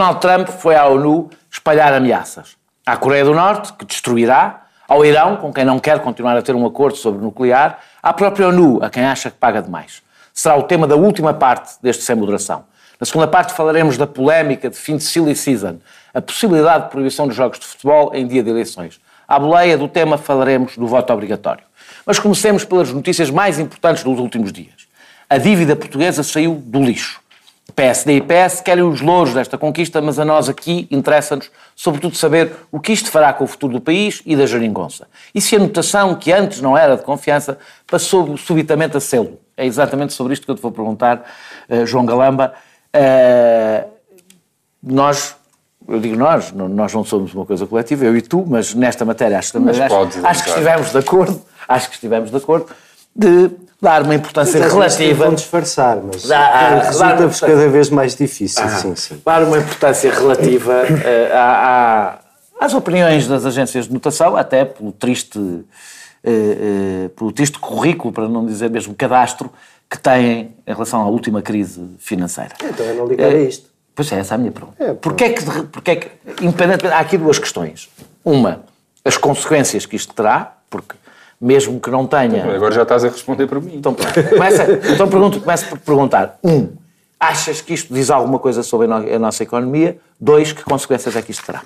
Donald Trump foi à ONU espalhar ameaças. À Coreia do Norte, que destruirá, ao Irão, com quem não quer continuar a ter um acordo sobre nuclear, à própria ONU, a quem acha que paga demais. Será o tema da última parte deste Sem Moderação. Na segunda parte falaremos da polémica de fim de silly season, a possibilidade de proibição dos jogos de futebol em dia de eleições. À boleia do tema falaremos do voto obrigatório. Mas comecemos pelas notícias mais importantes dos últimos dias. A dívida portuguesa saiu do lixo. PSD e PS querem os louros desta conquista, mas a nós aqui interessa-nos, sobretudo, saber o que isto fará com o futuro do país e da geringonça. E se a notação, que antes não era de confiança, passou subitamente a sê-lo. É exatamente sobre isto que eu te vou perguntar, uh, João Galamba. Uh, nós eu digo nós, nós não somos uma coisa coletiva, eu e tu, mas nesta matéria acho, mas acho, acho que estivemos de acordo, acho que estivemos de acordo, de dar uma importância mas relativa. Vão disfarçar, mas dá, resulta-vos cada vez mais difícil. Ah, sim, sim. Dar uma importância relativa uh, à, à, às opiniões das agências de notação, até pelo triste, uh, uh, pelo triste currículo, para não dizer mesmo cadastro, que têm em relação à última crise financeira. Então eu não ligar a isto. Pois é, essa é a minha pergunta. É, porquê, é que, porquê é que, independentemente, há aqui duas questões. Uma, as consequências que isto terá, porque mesmo que não tenha... Então, agora já estás a responder para mim. Então, começa, então pergunto, começo por perguntar. Um, achas que isto diz alguma coisa sobre a nossa economia? Dois, que consequências é que isto terá?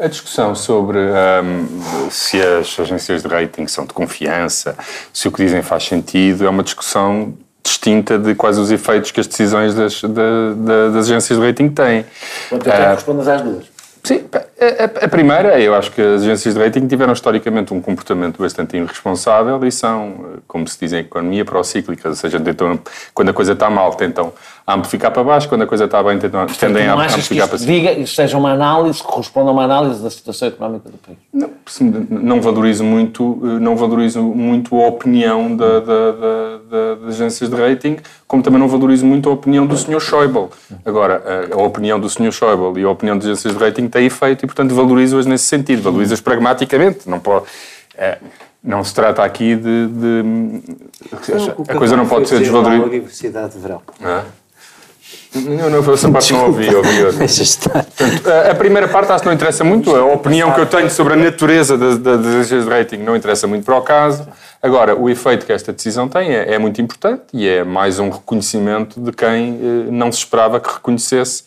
A discussão sobre um, se as agências de rating são de confiança, se o que dizem faz sentido, é uma discussão distinta de quais os efeitos que as decisões das, das agências de rating têm. Quanto tempo uh, respondas às duas? Sim, a, a, primeira, eu acho que as agências de rating tiveram historicamente um comportamento bastante irresponsável e são, como se diz em economia, procíclicas, ou seja, tentam, quando a coisa está mal, tentam amplificar para baixo, quando a coisa está bem, tentam, tendem a amplificar para cima. Diga, isto seja uma análise, corresponda a uma análise da situação económica do país. Não, não valorizo muito, não valorizo muito a opinião da, da, da, das agências de rating, como também não valorizo muito a opinião do Sr. Schäuble. Agora, a, a opinião do Sr. Schäuble e a opinião das agências de rating têm efeito e, portanto, valorizo-as nesse sentido, valorizo-as pragmaticamente. Não pode. É, não se trata aqui de. de não, a coisa não pode ser desvalorizada. Universidade de Verão. Ah? Não, não, essa parte não ouvi, ouvi. Portanto, a, primeira parte acho que não interessa muito, a opinião que eu tenho sobre a natureza das, agências de rating não interessa muito para o caso. Agora, o efeito que esta decisão tem é, é muito importante e é mais um reconhecimento de quem eh, não se esperava que reconhecesse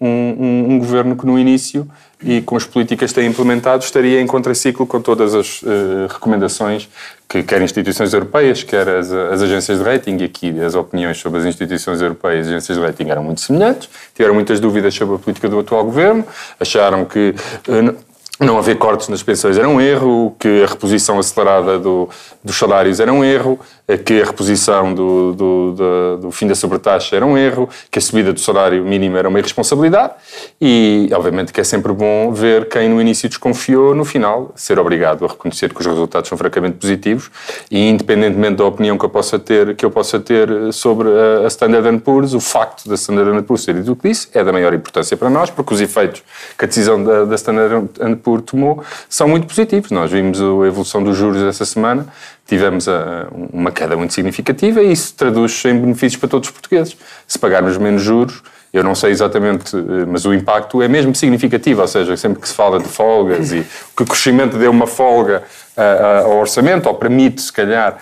um, um, um, governo que no início e com as políticas que tem implementado estaria em contraciclo com todas as uh, recomendações que quer instituições europeias, quer as, as, agências de rating, e aqui as opiniões sobre as instituições europeias e agências de rating eram muito semelhantes, tiveram muitas dúvidas sobre a política do atual governo, acharam que uh, não haver cortes nas pensões era um erro, que a reposição acelerada do, dos salários era um erro, que a reposição do, do, do, do, fim da sobretaxa era um erro, que a subida do salário mínimo era uma irresponsabilidade e, obviamente, que é sempre bom ver quem no início desconfiou, no final, ser obrigado a reconhecer que os resultados são francamente positivos e, independentemente da opinião que eu possa ter, que eu possa ter sobre a, Standard Poor's, o facto da Standard Poor's ter dito que disse é da maior importância para nós, porque os efeitos que a decisão da, da Standard Poor's tomou são muito positivos. Nós vimos a evolução dos juros essa semana, tivemos a, uma queda muito significativa e isso traduz em benefícios para todos os portugueses. Se pagarmos menos juros, eu não sei exatamente, eh, mas o impacto é mesmo significativo, ou seja, sempre que se fala de folgas e que o crescimento deu uma folga uh, ao orçamento, ou permite, se calhar,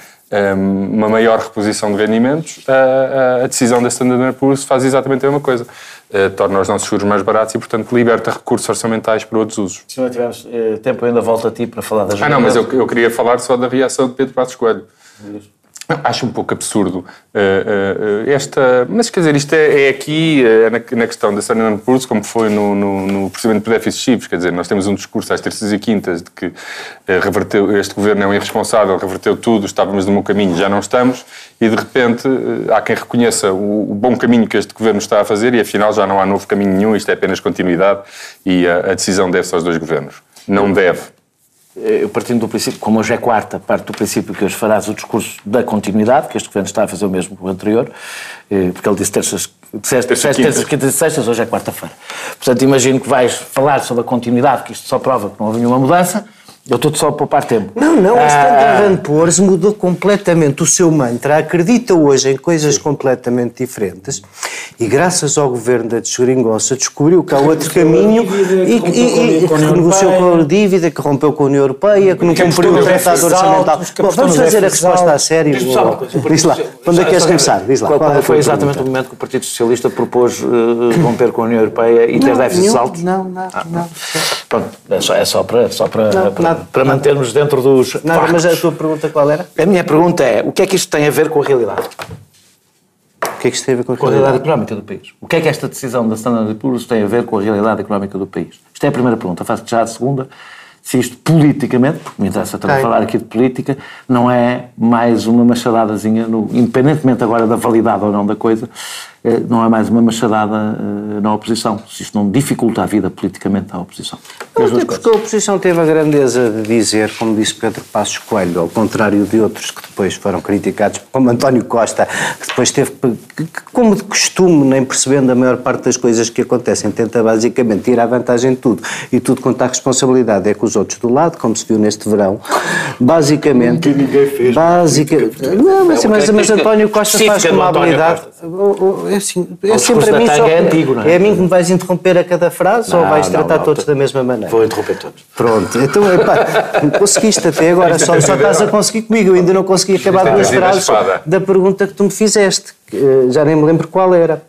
um, uma maior reposição de rendimentos, a decisão da Standard Poor's faz exatamente a mesma coisa. Uh, torna os nossos juros mais baratos e, portanto, liberta recursos orçamentais para outros usos. Se não tivermos tempo, ainda volto a ti para falar das Ah, não, mas eu, eu queria falar só da reação de Pedro Passos Coelho. Acho um pouco absurdo uh, uh, esta. Mas quer dizer, isto é, é aqui é na, na, questão da Standard Poor's, como foi no, no, no procedimento de déficit chips. Quer dizer, nós temos um discurso às terças e quintas de que uh, reverteu, este governo é um irresponsável, reverteu tudo, estávamos no bom caminho, já não estamos, e de repente há quem reconheça o, o, bom caminho que este governo está a fazer e afinal já não há novo caminho nenhum, isto é apenas continuidade e a, a decisão deve-se aos dois governos. Não deve eu partindo do princípio, como hoje é quarta, parte do princípio que hoje farás o discurso da continuidade, que este governo está a fazer o mesmo que o anterior, eh, porque ele disse terças, terças, terças, quintas e sextas, hoje é quarta-feira. Portanto, imagino que vais falar sobre a continuidade, que isto só prova que não houve nenhuma mudança, Eu estou só a poupar tempo. Não, não, a Standard ah, Poor's mudou completamente o seu mantra, acredita hoje em coisas completamente diferentes e graças ao governo da desgringonça descobriu que há outro caminho e, que renegociou com a dívida, que rompeu com a União Europeia, que não cumpriu o tratado orçamental. Bom, vamos fazer a resposta a sério. Diz lá, quando é que queres começar? Diz lá. Qual foi exatamente o momento que o Partido Socialista propôs uh, romper com a União Europeia e ter déficits altos? Não, não, ah, não. Pronto, é só, é só para, só para, mantermos dentro dos. Nada, factos. mas a tua pergunta qual era? A minha pergunta é: o que é que isto tem a ver com a realidade? O que é que isto tem a ver com a, com a realidade económica do país? O que é que esta decisão da Standard Poor's tem a ver com a realidade económica do país? Isto é a primeira pergunta. Faço já a segunda se isto politicamente, porque me interessa também falar aqui de política, não é mais uma machadadazinha, no, independentemente agora da validade ou não da coisa, não é mais uma machadada eh, na oposição, se isto não dificulta a vida politicamente à oposição. Não, até porque a oposição teve a grandeza de dizer, como disse Pedro Passos Coelho, ao contrário de outros que depois foram criticados, como António Costa, que depois teve, como de costume, nem percebendo a maior parte das coisas que acontecem, tenta basicamente tirar vantagem de tudo e tudo quanto à responsabilidade é com os outros do lado, como se viu neste verão. Basicamente. Que ninguém fez. Basicamente. Não, mas, mas, mas António Costa faz com uma habilidade é, assim, é sempre a mim só, é, antigo, não é? é a mim que me vais interromper a cada frase não, ou vais tratar não, todos da mesma maneira? Vou interromper todos. Pronto, então epá, conseguiste até agora, só, só estás a conseguir comigo, eu ainda não consegui acabar duas frases da pergunta que tu me fizeste, já nem me lembro qual era.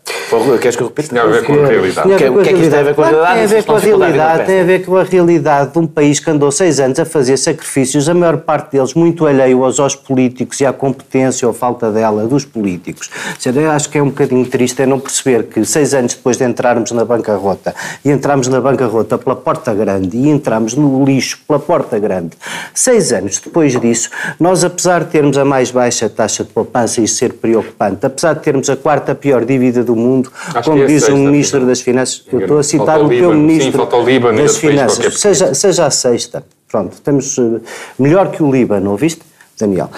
Queres que eu repita? Tinha a ver com a realidade. O que, que é que isto tem a ver com a realidade? Tem a ver com a realidade, tem a ver com a realidade de um país que andou seis anos a fazer sacrifícios, a maior parte deles muito alheio aos, aos políticos e à competência ou falta dela dos políticos. Eu acho que é um bocadinho triste é não perceber que seis anos depois de entrarmos na bancarrota e entramos na bancarrota pela porta grande e entramos no lixo pela porta grande, seis anos depois disso, nós apesar de termos a mais baixa taxa de poupança e ser preocupante, apesar de termos a quarta pior dívida do mundo, Acho como é diz o Ministro das Finanças, eu estou a citar o teu Ministro Sim, das Finanças, seja, seja a sexta, pronto, temos uh, melhor que o Líbano, ouviste? Daniel.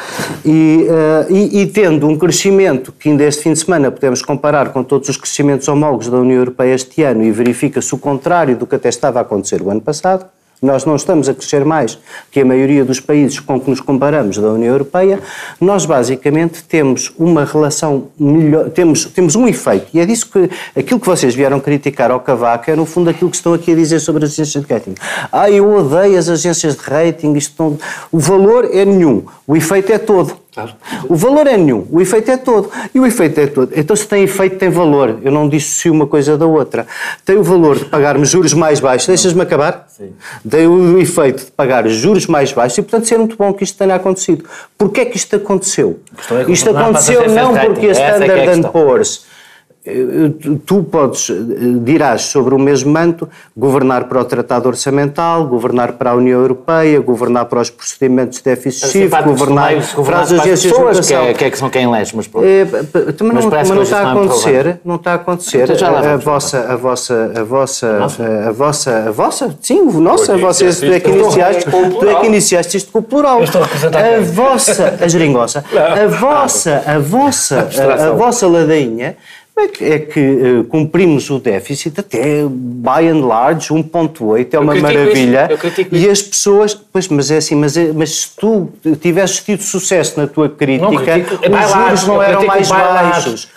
E, uh, e, e, tendo um crescimento que ainda este fim de semana podemos comparar com todos os crescimentos homólogos da União Europeia este ano e verifica-se o contrário do que até estava a acontecer o ano passado, nós não estamos a crescer mais que a maioria dos países com que nos comparamos da União Europeia, nós basicamente temos uma relação melhor, temos, temos um efeito, e é disso que aquilo que vocês vieram criticar ao Cavaco é no fundo aquilo que estão aqui a dizer sobre as agências de rating. Ah, eu odeio as agências de rating, isto não... o valor é nenhum, o efeito é todo. O valor é nenhum, o efeito é todo. E o efeito é todo. Então, se tem efeito, tem valor. Eu não dissocio uma coisa da outra. Tem o valor de pagarmos juros mais baixos. Deixas-me acabar? Sim. Tem o efeito de pagar juros mais baixos e, portanto, ser muito bom que isto tenha acontecido. Porquê é que isto aconteceu? É isto aconteceu não porque a é Standard é Poor's tu podes, dirás sobre o mesmo manto, governar para o Tratado Orçamental, governar para a União Europeia, governar para os procedimentos de déficit excessivo, governar, para as agências de educação. Que, é, que, é que são quem elege, mas, é, mas, mas, não, mas não está a acontecer, não está a acontecer. Então a, a, vossa, a vossa, a vossa, a, vossa, a vossa, sim, o nosso, a vossa, tu é que iniciaste, tu é que iniciaste isto com o plural. A vossa, a geringossa, a vossa, a vossa, a vossa ladainha é, é que uh, cumprimos o déficit até, by and large, 1.8, é uma maravilha. e as pessoas, pois, mas é assim, mas, é, mas se tu tivesses tido sucesso na tua crítica, critico, os juros não eram mais baixos.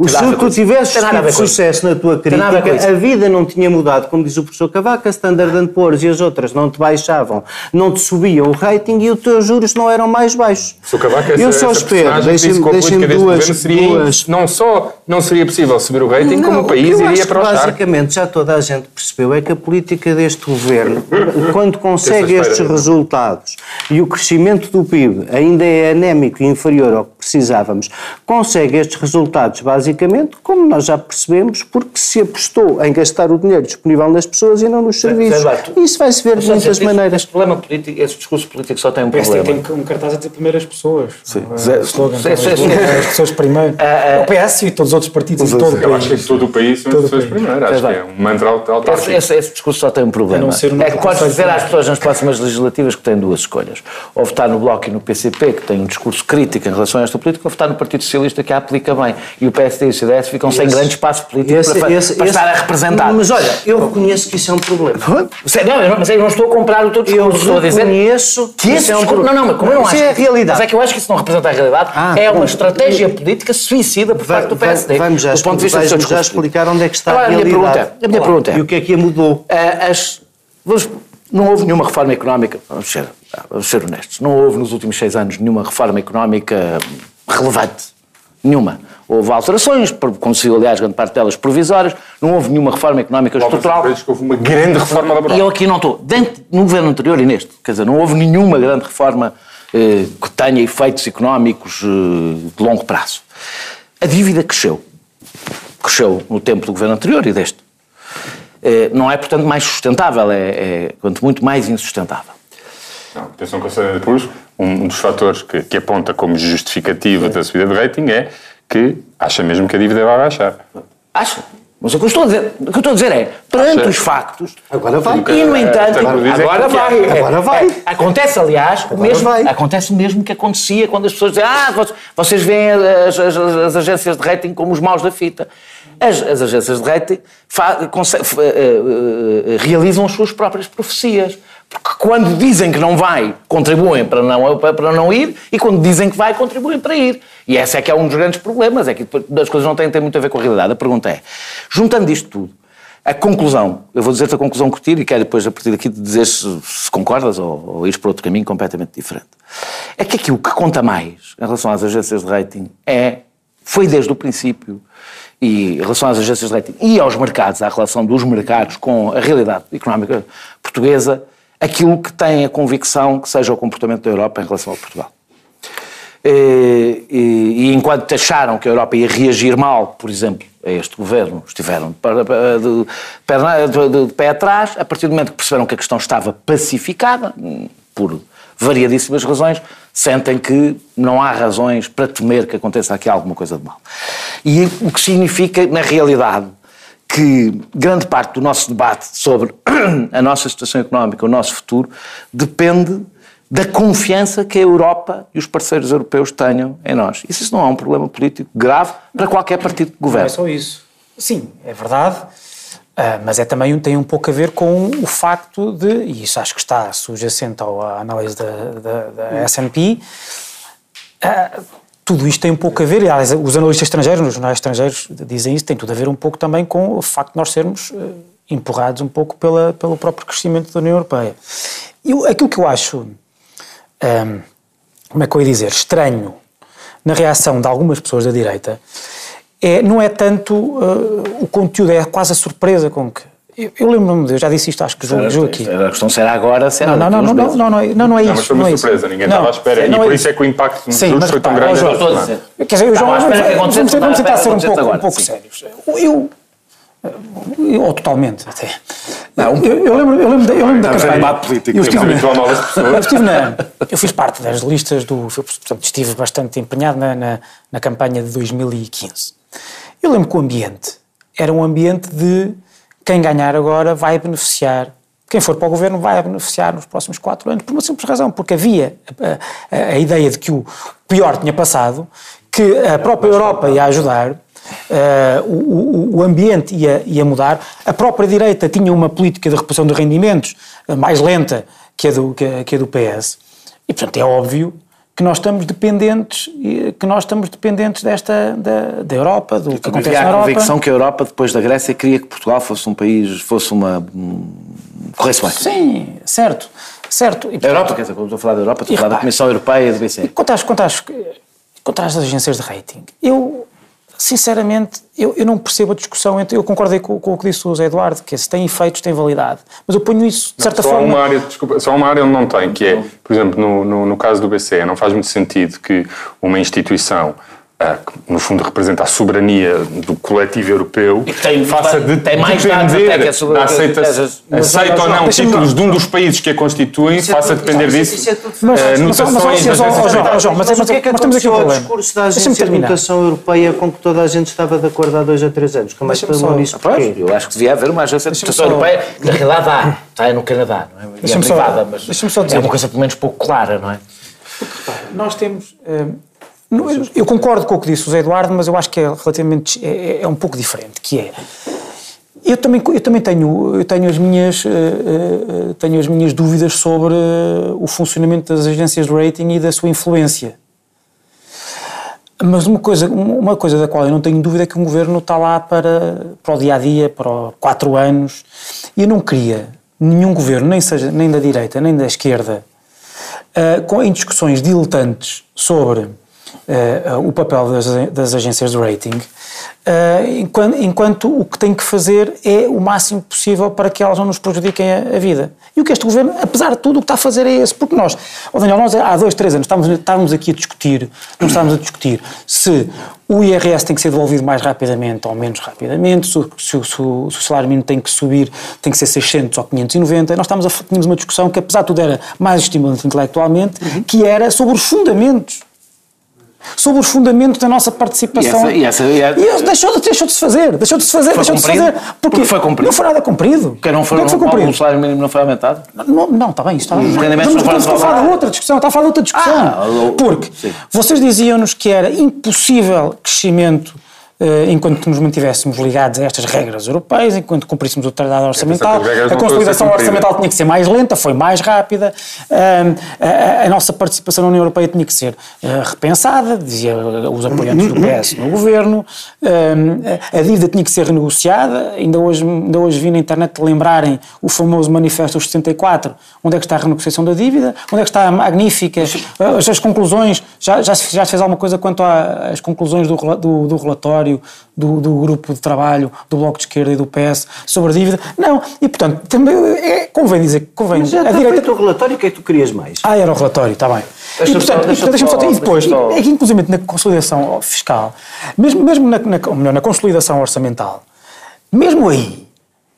O se tu tivesses tido sucesso na tua crítica, a, vida não tinha mudado, como diz o professor Cavaco, a Standard Poor's e as outras não te baixavam, não te subiam o rating e os teus juros não eram mais baixos. Cavaco, essa, Eu só espero, deixem-me duas, duas... Não só não seria possível subir o rating, não, como o país o iria para o Basicamente, já toda a gente percebeu é que a política deste governo, quando consegue estes resultados e o crescimento do PIB ainda é anémico e inferior ao que precisávamos, consegue estes resultados basicamente como nós já percebemos, porque se apostou em gastar o dinheiro disponível nas pessoas e não nos serviços. E isso vai-se ver de muitas maneiras. Este problema político, esse discurso político só tem um problema. Tem um cartaz a dizer primeiras pessoas. Sim. As pessoas primeiro. Ah, ah. O PS e todos os outros partidos em todo o país. Eu acho que todo o país são as pessoas primeiro. Acho que é um mantra autárquico. Esse, esse discurso só tem um problema. É que podes dizer às pessoas nas próximas legislativas que têm duas escolhas. Ou votar no Bloco e no PCP, que têm um discurso crítico em relação a nesta política votar no Partido Socialista que a aplica bem. E o PSD e o CDS ficam esse, sem grande espaço político esse, para, esse, para estar a representar. Mas olha, eu reconheço que isso é um problema. Não, mas eu não estou a comprar o teu discurso. Eu estou a dizer reconheço que isso é um problema. Não, não, mas como eu não acho. Isso é a realidade. Mas é que eu acho que isso não representa a realidade. Ah, é uma estratégia política suicida por parte do PSD. Vamos já, do ponto de vista já explicar onde é que está a, a realidade. A minha pergunta é. E o que é que mudou? As, não houve nenhuma reforma económica, vamos ser, vamos ser honestos, não houve nos últimos seis anos nenhuma reforma económica relevante. Nenhuma. Houve alterações, como se viu, aliás, grande parte delas provisórias, não houve nenhuma reforma económica Logo estrutural. que houve uma grande reforma laboral. E eu aqui não estou. Dentro, no governo anterior e neste, quer dizer, não houve nenhuma grande reforma eh, que tenha efeitos económicos eh, de longo prazo. A dívida cresceu. Cresceu no tempo do governo anterior e deste. Eh, não é, portanto, mais sustentável, é, é quanto muito mais insustentável. Não, atenção, Conselho de Cruz, um dos fatores que, que aponta como justificativa da subida de rating é que acha mesmo que a dívida vai baixar. Acha? Mas o que eu estou a dizer, o que eu estou a dizer é, perante os factos. Agora vai. E, no entanto, agora vai. Agora vai. É, acontece, aliás, o mesmo, vai. acontece o mesmo que acontecia quando as pessoas dizem, ah, vocês veem as, as, as agências de rating como os maus da fita. As, as agências de rating uh, uh, realizam as suas próprias profecias. Porque quando dizem que não vai, contribuem para não, para não ir, e quando dizem que vai, contribuem para ir. E esse é que é um dos grandes problemas, é que as coisas não têm, têm muito a ver com a realidade. A pergunta é, juntando isto tudo, a conclusão, eu vou dizer-te a conclusão que tiro e quero depois, a partir daqui, dizer se, se concordas ou, ou ires para outro caminho completamente diferente. É que aquilo que conta mais em relação às agências de rating é, foi desde o princípio, e em relação às agências de rating e aos mercados, à relação dos mercados com a realidade económica portuguesa, aquilo que tem a convicção que seja o comportamento da Europa em relação ao Portugal. E, e, e, enquanto acharam que a Europa ia reagir mal, por exemplo, a este governo, estiveram de, de, de, de, pé atrás, a partir do momento que perceberam que a questão estava pacificada, por variadíssimas razões, sentem que não há razões para temer que aconteça aqui alguma coisa de mal. E o que significa, na realidade, que grande parte do nosso debate sobre a nossa situação económica, o nosso futuro, depende da confiança que a Europa e os parceiros europeus tenham em nós. Isso não é um problema político grave para qualquer partido que governe. Não é só isso. Sim, é verdade, ah, mas é também tem um pouco a ver com o facto de, e isso acho que está subjacente à análise da, da, da S&P, tudo isto tem um pouco a ver, aliás, os analistas estrangeiros, os jornais estrangeiros dizem isso, tem tudo a ver um pouco também com o facto de nós sermos uh, empurrados um pouco pela, pelo próprio crescimento da União Europeia. E aquilo que eu acho, um, como é que eu ia dizer, estranho na reação de algumas pessoas da direita, é, não é tanto uh, o conteúdo, é quase a surpresa com que eu, eu lembro-me, eu já disse isto, acho que jogo, jogo aqui. A questão será agora, será não, não, não, não, não, não, não, não é isso. Não, mas foi uma surpresa, ninguém estava à espera. E por isso é que o impacto nos juros foi tão grande. Quer dizer, o João, vamos tentar ser um pouco, um pouco sérios. Eu, ou totalmente até. Não, eu, eu, lembro, eu lembro, eu lembro da campanha. Eu, estive na, eu estive na, eu fiz parte das listas do, portanto, estive bastante empenhado na, na, na campanha de 2015. Eu lembro que o ambiente era um ambiente de quem ganhar agora vai beneficiar. Quem for para o governo vai beneficiar nos próximos quatro anos, por uma simples razão, porque havia a, a, a ideia de que o pior tinha passado, que a própria Europa ia ajudar, Uh, o, o, ambiente ia, ia, mudar. A própria direita tinha uma política de reposição de rendimentos mais lenta que a do, que a, que a do PS. E, portanto, é óbvio que nós estamos dependentes que nós estamos dependentes desta da, da Europa do que acontece na Europa. a convicção que a Europa depois da Grécia queria que Portugal fosse um país fosse uma corresse bem. Sim, certo, certo. E, portanto, a Europa, quer dizer, quando estou a falar da Europa, estou a falar da Comissão Europeia do BCE. Quanto às, quanto às, quanto às agências de rating, eu sinceramente, eu, eu não percebo a discussão entre. Eu concordei com, com o que disse o José Eduardo, que se tem efeitos, tem validade. Mas eu ponho isso, de certa só forma. Uma área, desculpa, só uma área onde não tem, que é, por exemplo, no, no, no caso do BCE, não faz muito sentido que uma instituição que no fundo representa a soberania do coletivo europeu, e que tem, faça de, tem mais depender até que da aceita, aceita ou não títulos de um dos países que a constituem, é faça depender disso mas, notações mas, mas, mas, mas, mas, mas temos aqui um problema. o discurso da Agência de Notação Europeia com que toda a gente estava de acordo há dois a três anos? Como é que tomou nisso? Eu acho que devia haver uma Agência de Notação Europeia, que na realidade há, está no Canadá, não é? É privada, mas é uma coisa pelo menos pouco clara, não é? Nós temos Eu concordo com o que disse o Zé Eduardo, mas eu acho que é relativamente é, é um pouco diferente, que é eu também, eu também tenho, eu tenho, as minhas, uh, uh, tenho as minhas dúvidas sobre uh, o funcionamento das agências de rating e da sua influência. Mas uma coisa, uma coisa da qual eu não tenho dúvida é que um governo está lá para, para o dia a dia, para quatro anos, e eu não queria nenhum governo, nem, seja, nem da direita nem da esquerda, com, em discussões diletantes sobre o papel das, das agências de rating, Uh, enquanto, enquanto, o que tem que fazer é o máximo possível para que elas não nos prejudiquem a, a, vida. E o que este governo, apesar de tudo, o que está a fazer é esse. Porque nós, oh Daniel, nós há dois, três anos estávamos, estávamos aqui a discutir, não estávamos a discutir se o IRS tem que ser devolvido mais rapidamente ou menos rapidamente, se, se, se, o salário mínimo tem que subir, tem que ser 600 ou 590. Nós estávamos a, tínhamos uma discussão que, apesar de tudo, era mais estimulante intelectualmente, uhum. que era sobre os fundamentos sobre os fundamentos da nossa participação. E, essa, e, essa, e, e deixou, de, deixou de se fazer, deixou de se fazer, deixou de se fazer. Porque, porque, foi cumprido. Não foi nada cumprido. Porque não foi, porque foi cumprido. o salário mínimo não foi aumentado? Não, não está bem, está bem. Os rendimentos não, estamos a falar de outra discussão, está a falar de outra discussão. Ah, porque sim. vocês diziam-nos que era impossível crescimento enquanto nos mantivéssemos ligados a estas regras europeias, enquanto cumpríssemos o tratado orçamental, a consolidação orçamental tinha que ser mais lenta, foi mais rápida, a, a, nossa participação na União Europeia tinha que ser eh, repensada, dizia os apoiantes do PS no governo, a dívida tinha que ser renegociada, ainda hoje, ainda hoje vi na internet lembrarem o famoso Manifesto dos 74, onde é que está a renegociação da dívida, onde é que está a magnífica, as, as conclusões, já, já, já se fez alguma coisa quanto às conclusões do, do, do relatório, do, do, grupo de trabalho do Bloco de Esquerda e do PS sobre a dívida. Não, e portanto, também é, convém dizer convém. Mas já a direita... feito o relatório, o que é que tu querias mais? Ah, era o relatório, está bem. Deixa e, portanto, deixa deixa só, e depois, só... é que inclusive na consolidação fiscal, mesmo, mesmo na, na, melhor, na consolidação orçamental, mesmo aí,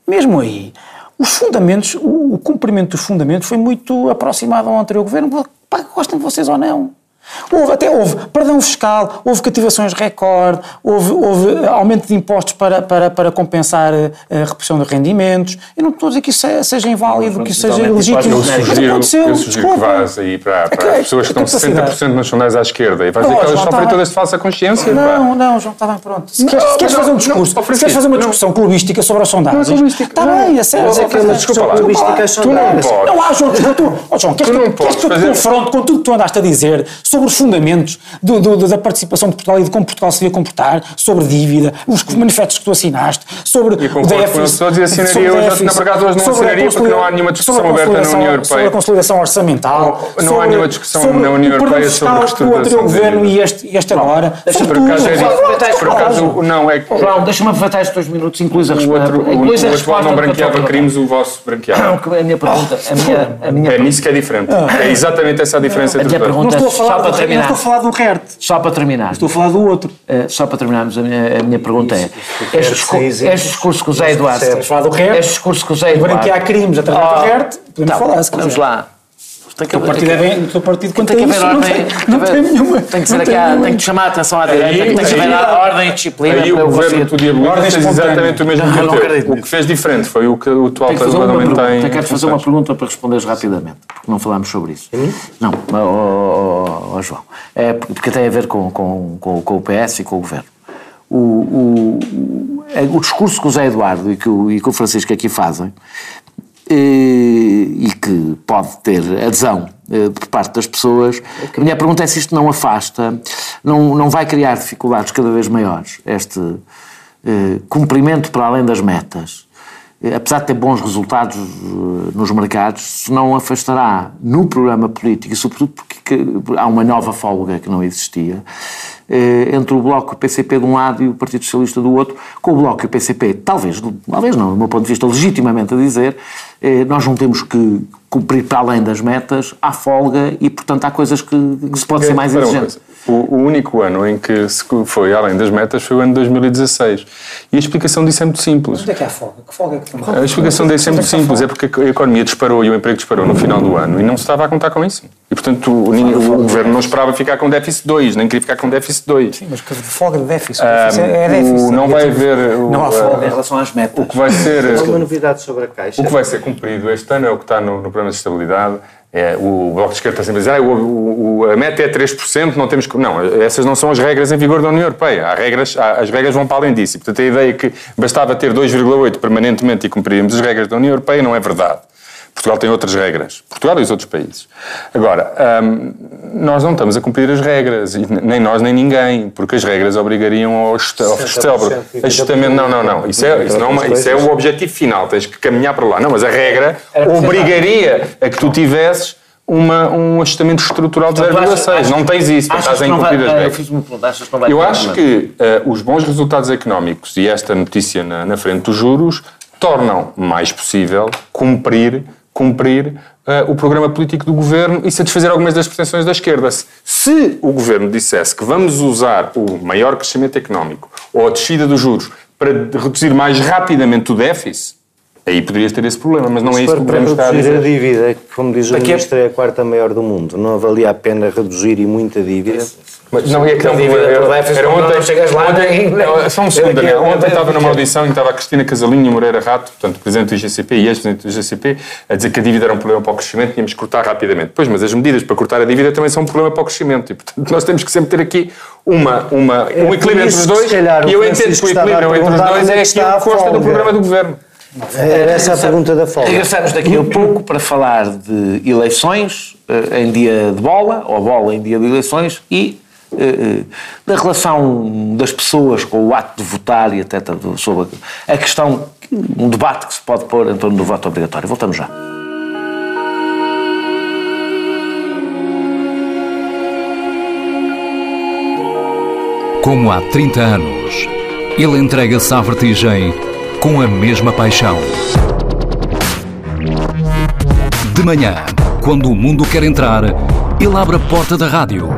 mesmo aí, os fundamentos, o, o cumprimento dos fundamentos foi muito aproximado ao anterior governo, gostem de vocês ou não. Houve, até houve perdão fiscal, houve cativações recorde, houve, houve aumento de impostos para, para, para compensar a repressão de rendimentos. Eu não estou a dizer que isso seja inválido, que isso seja ilegítimo. Eu sugiro, eu sugiro que vás aí para, para as pessoas que estão 60% nas jornais à esquerda e vais dizer que elas sofrem todas de falsa consciência. Não, não, João, está bem, pronto. Se queres, se queres fazer um discurso, se queres fazer uma discussão clubística sobre as sondagens, está bem, é sério. Desculpa lá, tu não podes. Não há, João, João, queres que eu te confronte com tudo que tu andaste a dizer sobre os fundamentos do, do, da participação de Portugal e de como Portugal se devia comportar, sobre dívida, os manifestos que tu assinaste, sobre e o déficit. todos e assinaria hoje, na verdade hoje não assinaria porque não há nenhuma discussão aberta na União Europeia. Sobre a consolidação orçamental. Não, não há nenhuma discussão na União Europeia sobre a reestruturação o governo e este, este agora. Por acaso, é por acaso, não, é que... João, deixa-me aproveitar estes dois minutos, inclui a resposta. O outro não branqueava crimes, o vosso branqueava. Não, a minha pergunta... A minha, é nisso que é diferente. É exatamente essa a diferença entre os dois. Não estou a falar do RERT. Só para terminar. Estou a falar do outro. Uh, só para terminarmos, a minha, a minha pergunta é: este, discurso, este discurso que o Zé Eduardo. Estás a falar do RERT? Este discurso que o Zé Eduardo. Branquear crimes através oh, do RERT, podemos tá, falar. Vamos lá. Tem que, o partido é bem, o partido tem que haver ordem, não tem, nenhuma. Tem que ser aqui, tem que chamar a atenção à direita, tem que haver ordem e disciplina. Aí o governo do Diabolista fez exatamente o mesmo que o teu. O que fez diferente foi o que o atual Parlamento tem. Quero fazer uma pergunta para responderes rapidamente, porque não falámos sobre isso. Não, ó João. É porque tem a ver com, com, com, com o PS e com o governo. O, o, o, discurso que o Zé Eduardo e que o, e que o Francisco aqui fazem e que pode ter adesão eh, por parte das pessoas. A minha pergunta é se isto não afasta, não, não vai criar dificuldades cada vez maiores, este eh, cumprimento para além das metas, apesar de ter bons resultados nos mercados, se não afastará no programa político, e sobretudo porque há uma nova folga que não existia, entre o Bloco e o PCP de um lado e o Partido Socialista do outro, com o Bloco e o PCP, talvez, talvez não, do meu ponto de vista, legitimamente a dizer, nós não temos que cumprir para além das metas, há folga e, portanto, há coisas que, que se pode ser mais exigente. O, o, único ano em que se foi além das metas foi o ano de 2016. E a explicação disso é muito simples. Onde é que há folga? Que folga é que tem? A explicação disso é muito simples. É porque a economia disparou e o emprego disparou no final do ano e não se estava a contar com isso. E, portanto, o, o, o governo não esperava ficar com déficit 2, nem queria ficar com déficit 2. Sim, mas que folga de déficit? é déficit. não vai haver... não há folga em relação às metas. O que vai ser... uma novidade sobre a Caixa. O que vai ser cumprido este ano é o que está no, no programa de estabilidade É, o Bloco de Esquerda está sempre a dizer ah, o, o, a meta é 3%, não temos. Não, essas não são as regras em vigor da União Europeia. Há regras, há, as regras vão para além disso. E, portanto, a ideia que bastava ter 2,8% permanentemente e cumpríamos as regras da União Europeia não é verdade. Portugal tem outras regras. Portugal e os outros países. Agora, hum, nós não estamos a cumprir as regras, nem nós nem ninguém, porque as regras obrigariam ao, ajustamento. Não, não, não. Isso é, isso, não, é isso é o objetivo final. Tens que caminhar para lá. Não, mas a regra obrigaria a que tu tivesses uma, um ajustamento estrutural de 0,6. Não tens isso, estás a incumprir as regras. Eu, eu acho que uh, os bons resultados económicos e esta notícia na, na frente dos juros tornam mais possível cumprir cumprir uh, o programa político do governo e satisfazer algumas das pretensões da esquerda. Se o governo dissesse que vamos usar o maior crescimento económico ou a descida dos juros para reduzir mais rapidamente o déficit, Aí poderias ter esse problema, mas não é isso que podemos estar a dizer. a dívida, como diz o Daqui Ministro, é a quarta maior do mundo. Não valia a pena reduzir e muita dívida? Mas não ia questão dívida era, era ontem, não chegas lá ontem, só um segundo, Daniel. Ontem estava numa audição e estava a Cristina Casalinho e Moreira Rato, portanto, presidente do IGCP e ex-presidente do IGCP, a dizer que a dívida era um problema para o crescimento e tínhamos que cortar rapidamente. Pois, mas as medidas para cortar a dívida também são um problema para o crescimento e, portanto, nós temos que sempre ter aqui uma, uma, é um equilíbrio entre os dois e eu entendo que o equilíbrio entre os dois é aquilo que consta do programa do Governo. Era essa a pergunta da folga. Regressamos daqui a pouco para falar de eleições eh, em dia de bola, ou bola em dia de eleições, e eh, eh, da relação das pessoas com o ato de votar e até sobre a questão, um debate que se pode pôr em torno do voto obrigatório. Voltamos já. Como há 30 anos, ele entrega-se à vertigem com a mesma paixão. De manhã, quando o mundo quer entrar, ele abre a porta da rádio.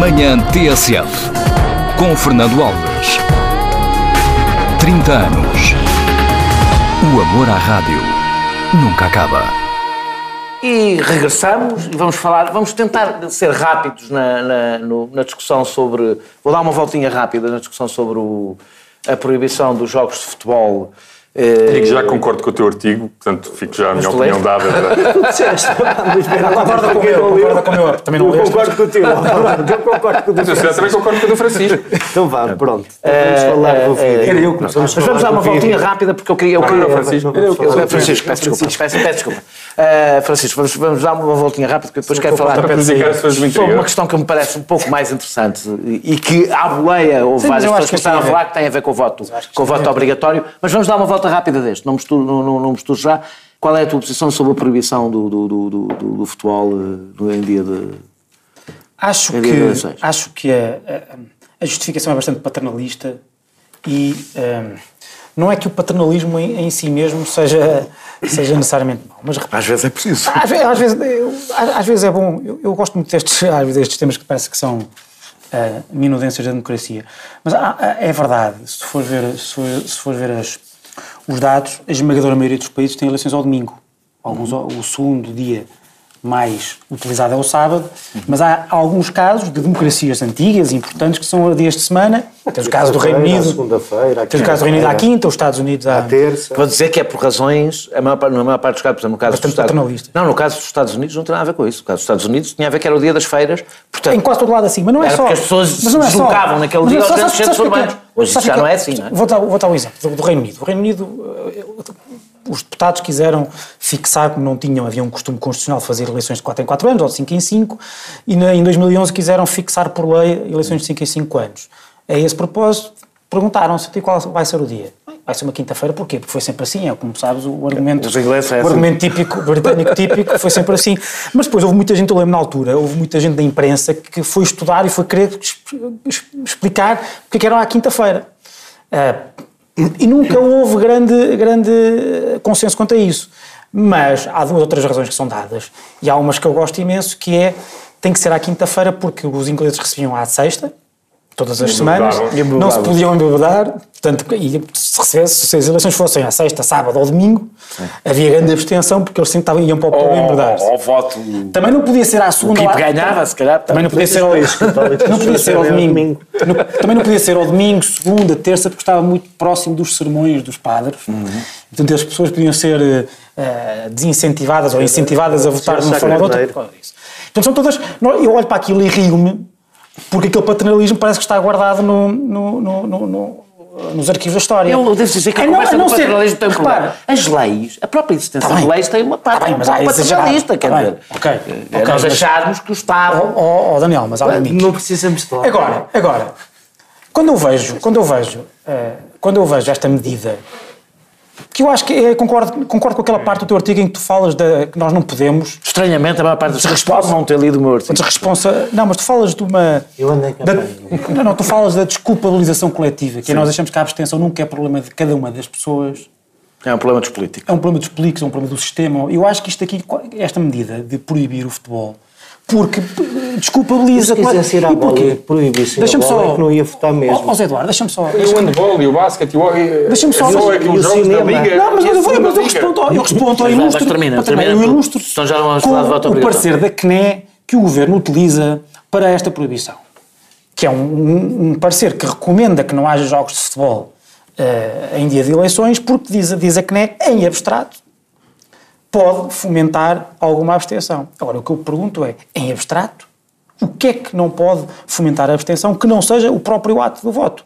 Manhã TSF, com Fernando Alves. 30 anos. O amor à rádio nunca acaba. E regressamos e vamos falar, vamos tentar ser rápidos na, na, no, na, discussão sobre. Vou dar uma voltinha rápida na discussão sobre o, a proibição dos jogos de futebol Digo que já concordo com o teu artigo, portanto fico já a minha opinião dada. Concorda com eu, concorda com o meu. Também não concordo com o teu. Eu concordo com o teu. Eu também concordo com o do Francisco. Então vá, pronto. Vamos falar do vídeo. Mas vamos dar uma voltinha rápida porque eu queria. Eu queria Francisco, Francisco, peço desculpa. Peço desculpa. Francisco, vamos, dar uma voltinha rápida porque depois quero falar sobre uma questão que me parece um pouco mais interessante e que à boleia houve várias pessoas que estavam a falar que tem a ver com o voto, com o voto obrigatório, mas vamos dar uma volta rápida deste, não misturo, não, não, não misturo já. Qual é a tua posição sobre a proibição do, do, do, do, do futebol em dia de. Acho que, de acho que a, a, justificação é bastante paternalista e um, não é que o paternalismo em, em, si mesmo seja, seja necessariamente mau, mas às vezes é preciso. Às, às vezes, eu, às, vezes é bom. Eu, eu, gosto muito destes, às vezes, destes temas que parece que são uh, minudências da democracia, mas ah, é verdade. Se for ver, se for, se for ver as os dados, a esmagadora maioria dos países tem eleições ao domingo. Alguns, o segundo dia mais utilizado é o sábado, mas há alguns casos de democracias antigas e importantes que são a dias de semana. Tens o caso do Reino Unido. Segunda-feira. Tens o caso do Reino Unido à quinta, os Estados Unidos à, à terça. Vou dizer que é por razões, a maior, na maior parte dos casos, por exemplo, no caso Bastante dos Estados Não, no caso dos Estados Unidos não tem nada a ver com isso. No caso dos Estados Unidos tinha a ver que era o dia das feiras. Portanto, em quase todo lado assim, mas não é era só. porque as pessoas mas não é se deslocavam naquele dia aos centros urbanos. Hoje já não é assim, não é? Vou dar, vou dar um exemplo do Reino Unido. O Reino Unido os deputados quiseram fixar, como não tinham, havia um costume constitucional de fazer eleições de 4 em 4 anos, ou de 5 em 5, e em 2011 quiseram fixar por lei eleições de 5 em 5 anos. A esse propósito, perguntaram-se qual vai ser o dia. Vai ser uma quinta-feira, porquê? Porque foi sempre assim, é como sabes, o argumento, é o assim. argumento típico, britânico típico, foi sempre assim. Mas depois houve muita gente, eu lembro na altura, houve muita gente da imprensa que foi estudar e foi querer explicar porque é que era à quinta-feira. Uh, e nunca houve grande, grande consenso quanto a isso. Mas há duas outras razões que são dadas. E há umas que eu gosto imenso, que é, tem que ser à quinta-feira porque os ingleses recebiam à sexta, todas as semanas, não se podiam embebedar, portanto, e se, recebesse, se as eleições fossem à sexta, sábado ou domingo, Sim. havia grande abstenção porque eles sempre iam para o poder embebedar. Ou voto. Também não podia ser à segunda. O ganhava, se calhar. Também não podia ser ao, não podia ser ao domingo. também não podia ser ao domingo, segunda, terça, porque estava muito próximo dos sermões dos padres. Uhum. Portanto, as pessoas podiam ser uh, desincentivadas ou incentivadas a votar de uma forma ou outra. Portanto, são todas. Eu olho para aquilo e rio-me porque aquele paternalismo parece que está guardado no, no, no, no nos arquivos da história. Eu devo dizer que a é, conversa não, do paternalismo tem um problema. As leis, a própria existência tá de leis tem uma parte tá bem, um paternalista, quer tá dizer. Ok. É, okay nós acharmos que o Estado... Oh, oh, Daniel, mas há um Não precisamos de. Agora, agora, quando eu vejo, quando eu vejo, uh, quando eu vejo esta medida que eu acho que é, concordo, concordo com aquela parte do teu artigo em que tu falas de, que nós não podemos. Estranhamente, a maior parte das respostas não ter lido o meu artigo. Responsa, não, mas tu falas de uma. Eu andei da, Não, não, tu falas da desculpabilização coletiva, que é nós achamos que a abstenção nunca é problema de cada uma das pessoas. É um problema dos políticos. É um problema dos políticos, é um problema do sistema. Eu acho que isto aqui, esta medida de proibir o futebol porque desculpabiliza. Se quisesse ir à bola e proibir deixa-me só, é que não ia votar mesmo. Ó, Zé Eduardo, deixa-me só. E o handball e o basquete Deixa-me só. Só jogos da Liga. Não, mas eu, vou, mas eu respondo, eu respondo ao ilustro. Termina, termina. Eu ilustro então já vamos falar de voto o parecer da CNE que o Governo utiliza para esta proibição. Que é um, um, um parecer que recomenda que não haja jogos de futebol uh, em dia de eleições, porque diz, diz a CNE, em abstrato, pode fomentar alguma abstenção. Agora, o que eu pergunto é, em abstrato, o que é que não pode fomentar a abstenção que não seja o próprio ato do voto?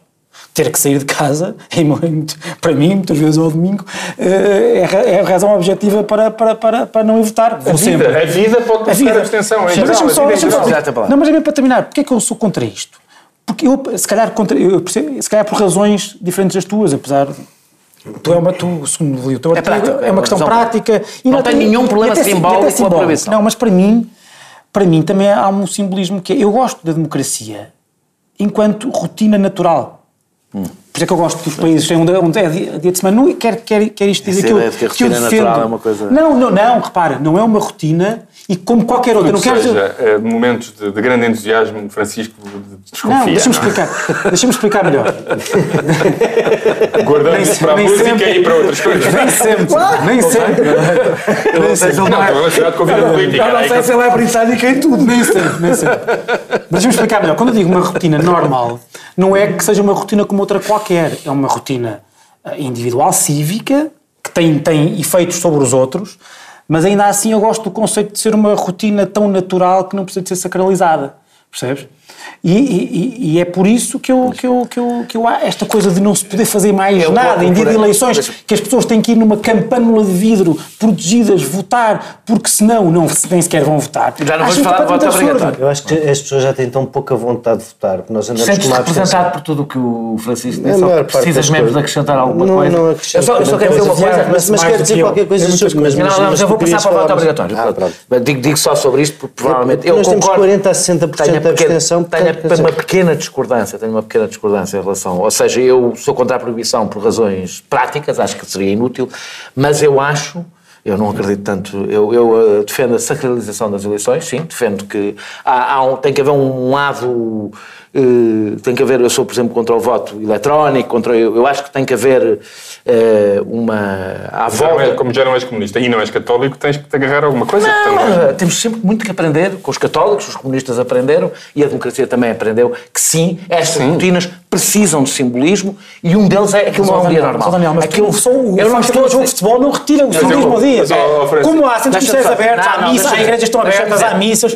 Ter que sair de casa, para mim, muitas vezes ao domingo, eh, é, é a razão objetiva para, para, para, para não votar. A vida, sempre. a vida pode a vida. a abstenção. É mas deixa-me só, deixa só, não, mas é mesmo para terminar, porque é que eu sou contra isto? Porque eu, se calhar, contra, eu percebo, se calhar por razões diferentes das tuas, apesar Tu é uma, tu, segundo o teu é artigo, é, é uma questão prática. E não, não tem nenhum problema simbólico com a proibição. Não, mas para mim, para mim também há um simbolismo que é, eu gosto da democracia enquanto rotina natural. Hum. Por isso é que eu gosto dos países onde, onde é dia, de semana. Não, quer, quer, quer isto dizer que eu, que, que eu defendo. É uma coisa... Não, não, não, repara, não é uma rotina e como qualquer outra. Não quero seja, dizer... é, momentos de, de, grande entusiasmo, Francisco desconfia. Não, deixa-me explicar. deixa-me explicar melhor. Guardando isso para a música sempre. e para outras coisas. Nem sempre. Nem sempre. Eu não sei se ele é relacionado com a vida política. Eu não sei se ele é britânico em tudo. Nem sempre, nem sempre. Deixa-me explicar melhor. Quando eu digo uma rotina normal, não é que seja uma rotina como outra qualquer. É uma rotina eh, individual, cívica, que tem, tem efeitos sobre os outros, mas ainda assim eu gosto do conceito de ser uma rotina tão natural que não precisa de ser sacralizada. Percebes? E, e, e, é por isso que eu, que, eu, que, eu, que eu esta coisa de não se poder fazer mais eu nada em dia de eleições, que as pessoas têm que ir numa campânula de vidro, protegidas, votar, porque senão não, nem sequer vão votar. Já não vamos falar de voto obrigatório. Eu acho que as pessoas já têm tão pouca vontade de votar, porque nós andamos Sentes representado por tudo o que o Francisco disse, ou precisas mesmo de acrescentar alguma não, coisa? Não acrescento. Eu só, eu só quero dizer uma coisa, mas, mas quero dizer qualquer coisa sobre... Mas, não, não, mas eu vou passar para o voto obrigatório. Ah, digo, digo só sobre isto, porque provavelmente... Nós temos 40 a 60% de abstenção, Tenho uma pequena discordância, tenho uma pequena discordância em relação, ou seja, eu sou contra a proibição por razões práticas, acho que seria inútil, mas eu acho, eu não acredito tanto, eu, eu uh, defendo a sacralização das eleições, sim, defendo que há, há um, tem que haver um lado Uh, tem que haver, eu sou, por exemplo, contra o voto eletrónico, contra, eu, eu acho que tem que haver uh, uma. À volta... É, como já não és comunista e não és católico, tens que te agarrar a alguma coisa. Não, temos sempre muito que aprender com os católicos, os comunistas aprenderam e a democracia também aprendeu que sim, estas sim. rotinas precisam de simbolismo e um deles é aquilo não é um dia normal. Daniel, mas aquilo, só o eu não estou a jogo de futebol não retira o simbolismo ao dia. Como há centros comerciais abertos, há missas, as igrejas estão abertas, há missas.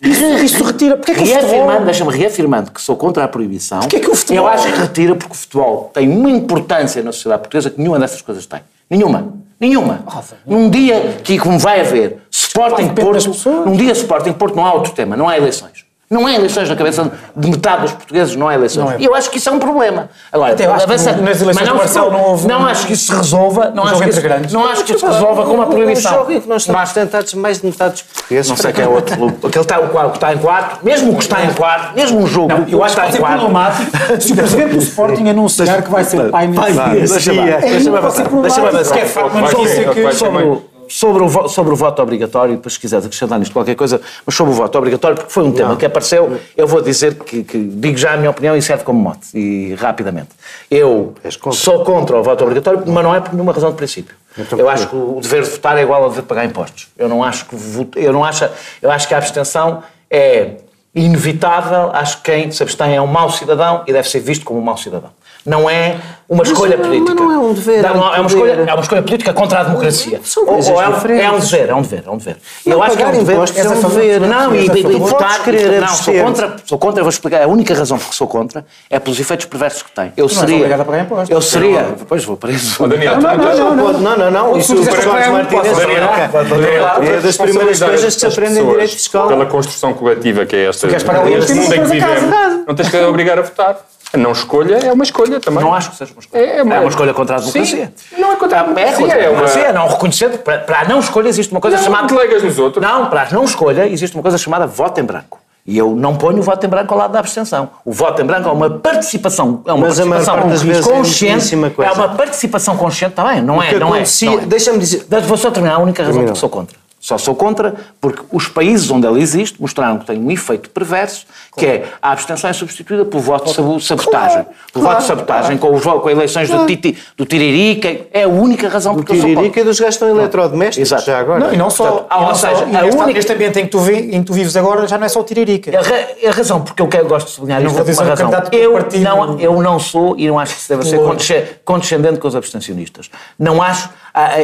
Isso, isso retira. Porque é que reafirmando, o futebol... Deixa-me reafirmando que sou contra a proibição. Porque é que o futebol... Eu acho que retira porque o futebol tem uma importância na sociedade portuguesa que nenhuma dessas coisas tem. Nenhuma. Nenhuma. Num dia que, como vai haver Sporting Porto, num dia Sporting Porto não há outro tema, não há eleições. Não há eleições na cabeça de metade dos portugueses, não há eleições. Não é. E eu acho que isso é um problema. Agora, Até acho avança, que nas eleições mas não, Marcelo não houve. Não acho que isso se resolva. Não, acho que, isso, não acho que isso se resolva com uma proibição. O jogo em que nós estamos tentados mais de metade dos portugueses. Não sei quem é outro clube. Aquele está, o que está em quarto, mesmo o que está em quarto, mesmo um jogo. Não, eu acho que vai ser problemático se o presidente do Sporting anunciar que vai ser pai nesse dia. Deixa-me avançar. Deixa-me avançar. Deixa-me avançar. Sobre, o, sobre o voto obrigatório, depois se quiseres acrescentar nisto qualquer coisa, mas sobre o voto obrigatório, porque foi um tema não. que apareceu, eu vou dizer que, que, digo já a minha opinião e serve como mote, e rapidamente. Eu contra. sou contra o voto obrigatório, mas não é por nenhuma razão de princípio. Então, eu acho que o dever de votar é igual ao dever de pagar impostos. Eu não acho que eu não acho, eu acho que a abstenção é inevitável, acho que quem se abstém é um mau cidadão e deve ser visto como um mau cidadão. Não é uma escolha mas, política. Mas não é um dever. Não, é, uma escolha, é uma escolha política contra a democracia. São ou, ou é, é, um dever, é um dever, é um dever. Não, eu acho que é um dever. É um dever. Não, e, e, e votar. Querer não, sou contra, sou contra, vou explicar. A única razão por que sou contra é pelos efeitos perversos que tem. Eu seria. Não a pagar impostos. Eu seria. Depois vou para isso. Oh, Daniel, não, não, não, não. Isso o Jorge Martínez é das primeiras coisas que se aprende em direito fiscal. Pela construção coletiva que é esta. Queres pagar o mundo em que vivemos. Não tens que obrigar a votar. A não escolha é uma escolha também. Não acho que seja uma escolha. É, é, uma, é uma escolha contra a democracia. Sim. Não é contra a democracia. É democracia. É uma... Não reconhecendo. Para, para a não escolha existe uma coisa não, chamada. Não delegas nos outros. Não, para a não escolha existe uma coisa chamada voto em branco. E eu não ponho o voto em branco ao lado da abstenção. O voto em branco é uma participação, é uma Mas participação consciente. É, é, uma participação consciente também, não é? Não é, é. Deixa-me dizer. Vou só terminar a única razão porque sou contra. Só sou contra porque os países onde ela existe mostraram que tem um efeito perverso, que é a abstenção é substituída por voto de sabotagem. Claro, por claro, voto de sabotagem, claro. com, os, com eleições claro. do, titi, do Tiririca, é a única razão do porque eu sou contra. Tiririca e dos gastos eletrodomésticos, Exato. já agora. Não, e não só, Portanto, e não ou seja, só, a única... este ambiente em que, tu vi, em que tu vives agora já não é só o Tiririca. A, a razão, porque eu, quero, gosto de sublinhar isto, é uma razão. Eu não, eu não sou, e não acho que isso deve ser condescendente com os abstencionistas. Não acho,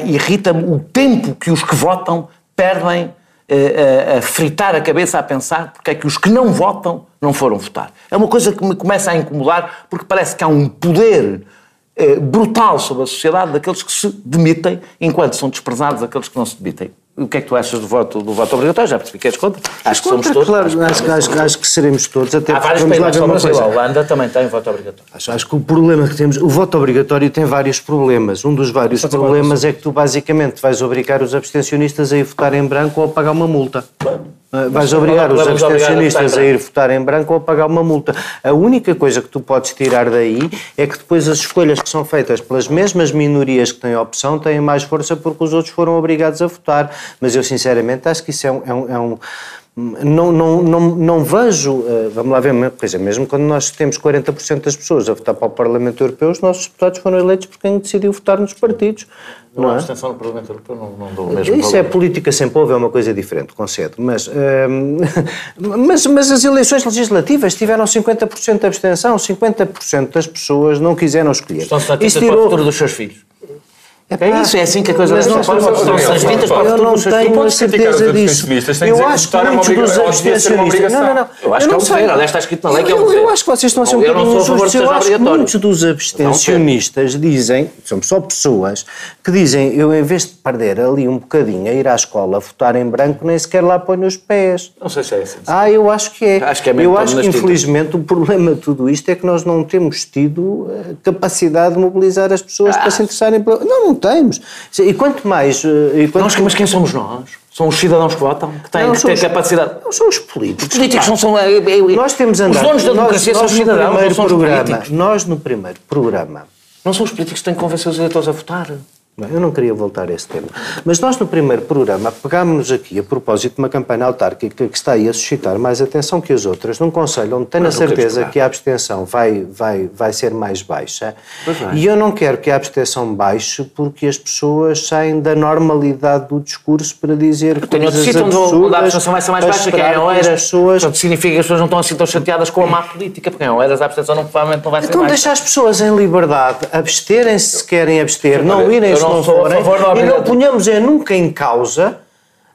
irrita-me o tempo que os que votam perdem a, a, fritar a cabeça a pensar porque é que os que não votam não foram votar. É uma coisa que me começa a incomodar porque parece que há um poder eh, brutal sobre a sociedade daqueles que se demitem enquanto são desprezados aqueles que não se demitem. O que é que tu achas do voto, do voto obrigatório? Já percebi que és contra. Acho que somos todos. Claro, acho, acho, acho, acho, que seremos todos. Até Há vários países, só Brasil, a Holanda também tem voto obrigatório. Acho, acho que o problema que temos, o voto obrigatório tem vários problemas. Um dos vários problemas é que tu basicamente vais obrigar os abstencionistas a ir votar em branco ou a pagar uma multa. Vais obrigar os abstencionistas a ir votar em branco ou a pagar uma multa. A única coisa que tu podes tirar daí é que depois as escolhas que são feitas pelas mesmas minorias que têm opção têm mais força porque os outros foram obrigados a votar. Mas eu sinceramente acho que isso é um, é um, é um não, não, não, não vejo, eh, vamos lá ver uma coisa, mesmo quando nós temos 40% das pessoas a votar para o Parlamento Europeu, os nossos deputados foram eleitos por quem decidiu votar nos partidos. Não, não é? abstenção no Parlamento Europeu não, não dou o mesmo Isso valor. é política sem povo, é uma coisa diferente, concedo. Mas, ehm, mas, mas as eleições legislativas tiveram 50% de abstenção, 50% das pessoas não quiseram escolher. Estão satisfeitas tirou... para o futuro dos seus filhos. É, é isso, é assim que a coisa mas não são as vindas para Eu não tenho a certeza disso. Eu acho que muitos dos abstencionistas... Não, não, não. Eu acho que é um dever, aliás está escrito na lei que é um dever. Eu acho que vocês estão a ser um bocadinho injustos. Eu acho que muitos dos abstencionistas dizem, são só pessoas, que dizem, eu em vez de perder ali um bocadinho a ir à escola, a votar em branco, nem sequer lá ponho os pés. Não sei se é assim. Ah, eu acho que é. Acho que é eu acho que, infelizmente, o problema de tudo isto é que nós não temos tido eh, capacidade de mobilizar as pessoas para se interessarem pela... Não, não temos. E quanto mais. Eh, e quanto... Nós, mas quem somos nós? São os cidadãos que votam, que têm, não, que têm os, capacidade. Não são os políticos. Os políticos não são. É, é, nós temos andado. Os donos da democracia nós, são os cidadãos, não são os políticos. Nós, no primeiro programa. Não são os políticos que têm que convencer os eleitores a votar. Eu não queria voltar a esse tema. Mas nós, no primeiro programa, pegámos-nos aqui a propósito de uma campanha autárquica que está aí a suscitar mais atenção que as outras, num Conselho onde tenho a certeza que a abstenção vai, vai, vai ser mais baixa. E eu não quero que a abstenção baixe porque as pessoas saem da normalidade do discurso para dizer eu tenho coisas outro sítio onde a abstenção vai ser mais baixa, que é Oeiras. Pessoas... Portanto, significa que as pessoas não estão assim tão chateadas com a má política, porque em Oeiras a abstenção não, provavelmente não vai ser então, baixa. Então deixa as pessoas em liberdade absterem-se se querem abster, não irem não forem, e não ponhamos é nunca em causa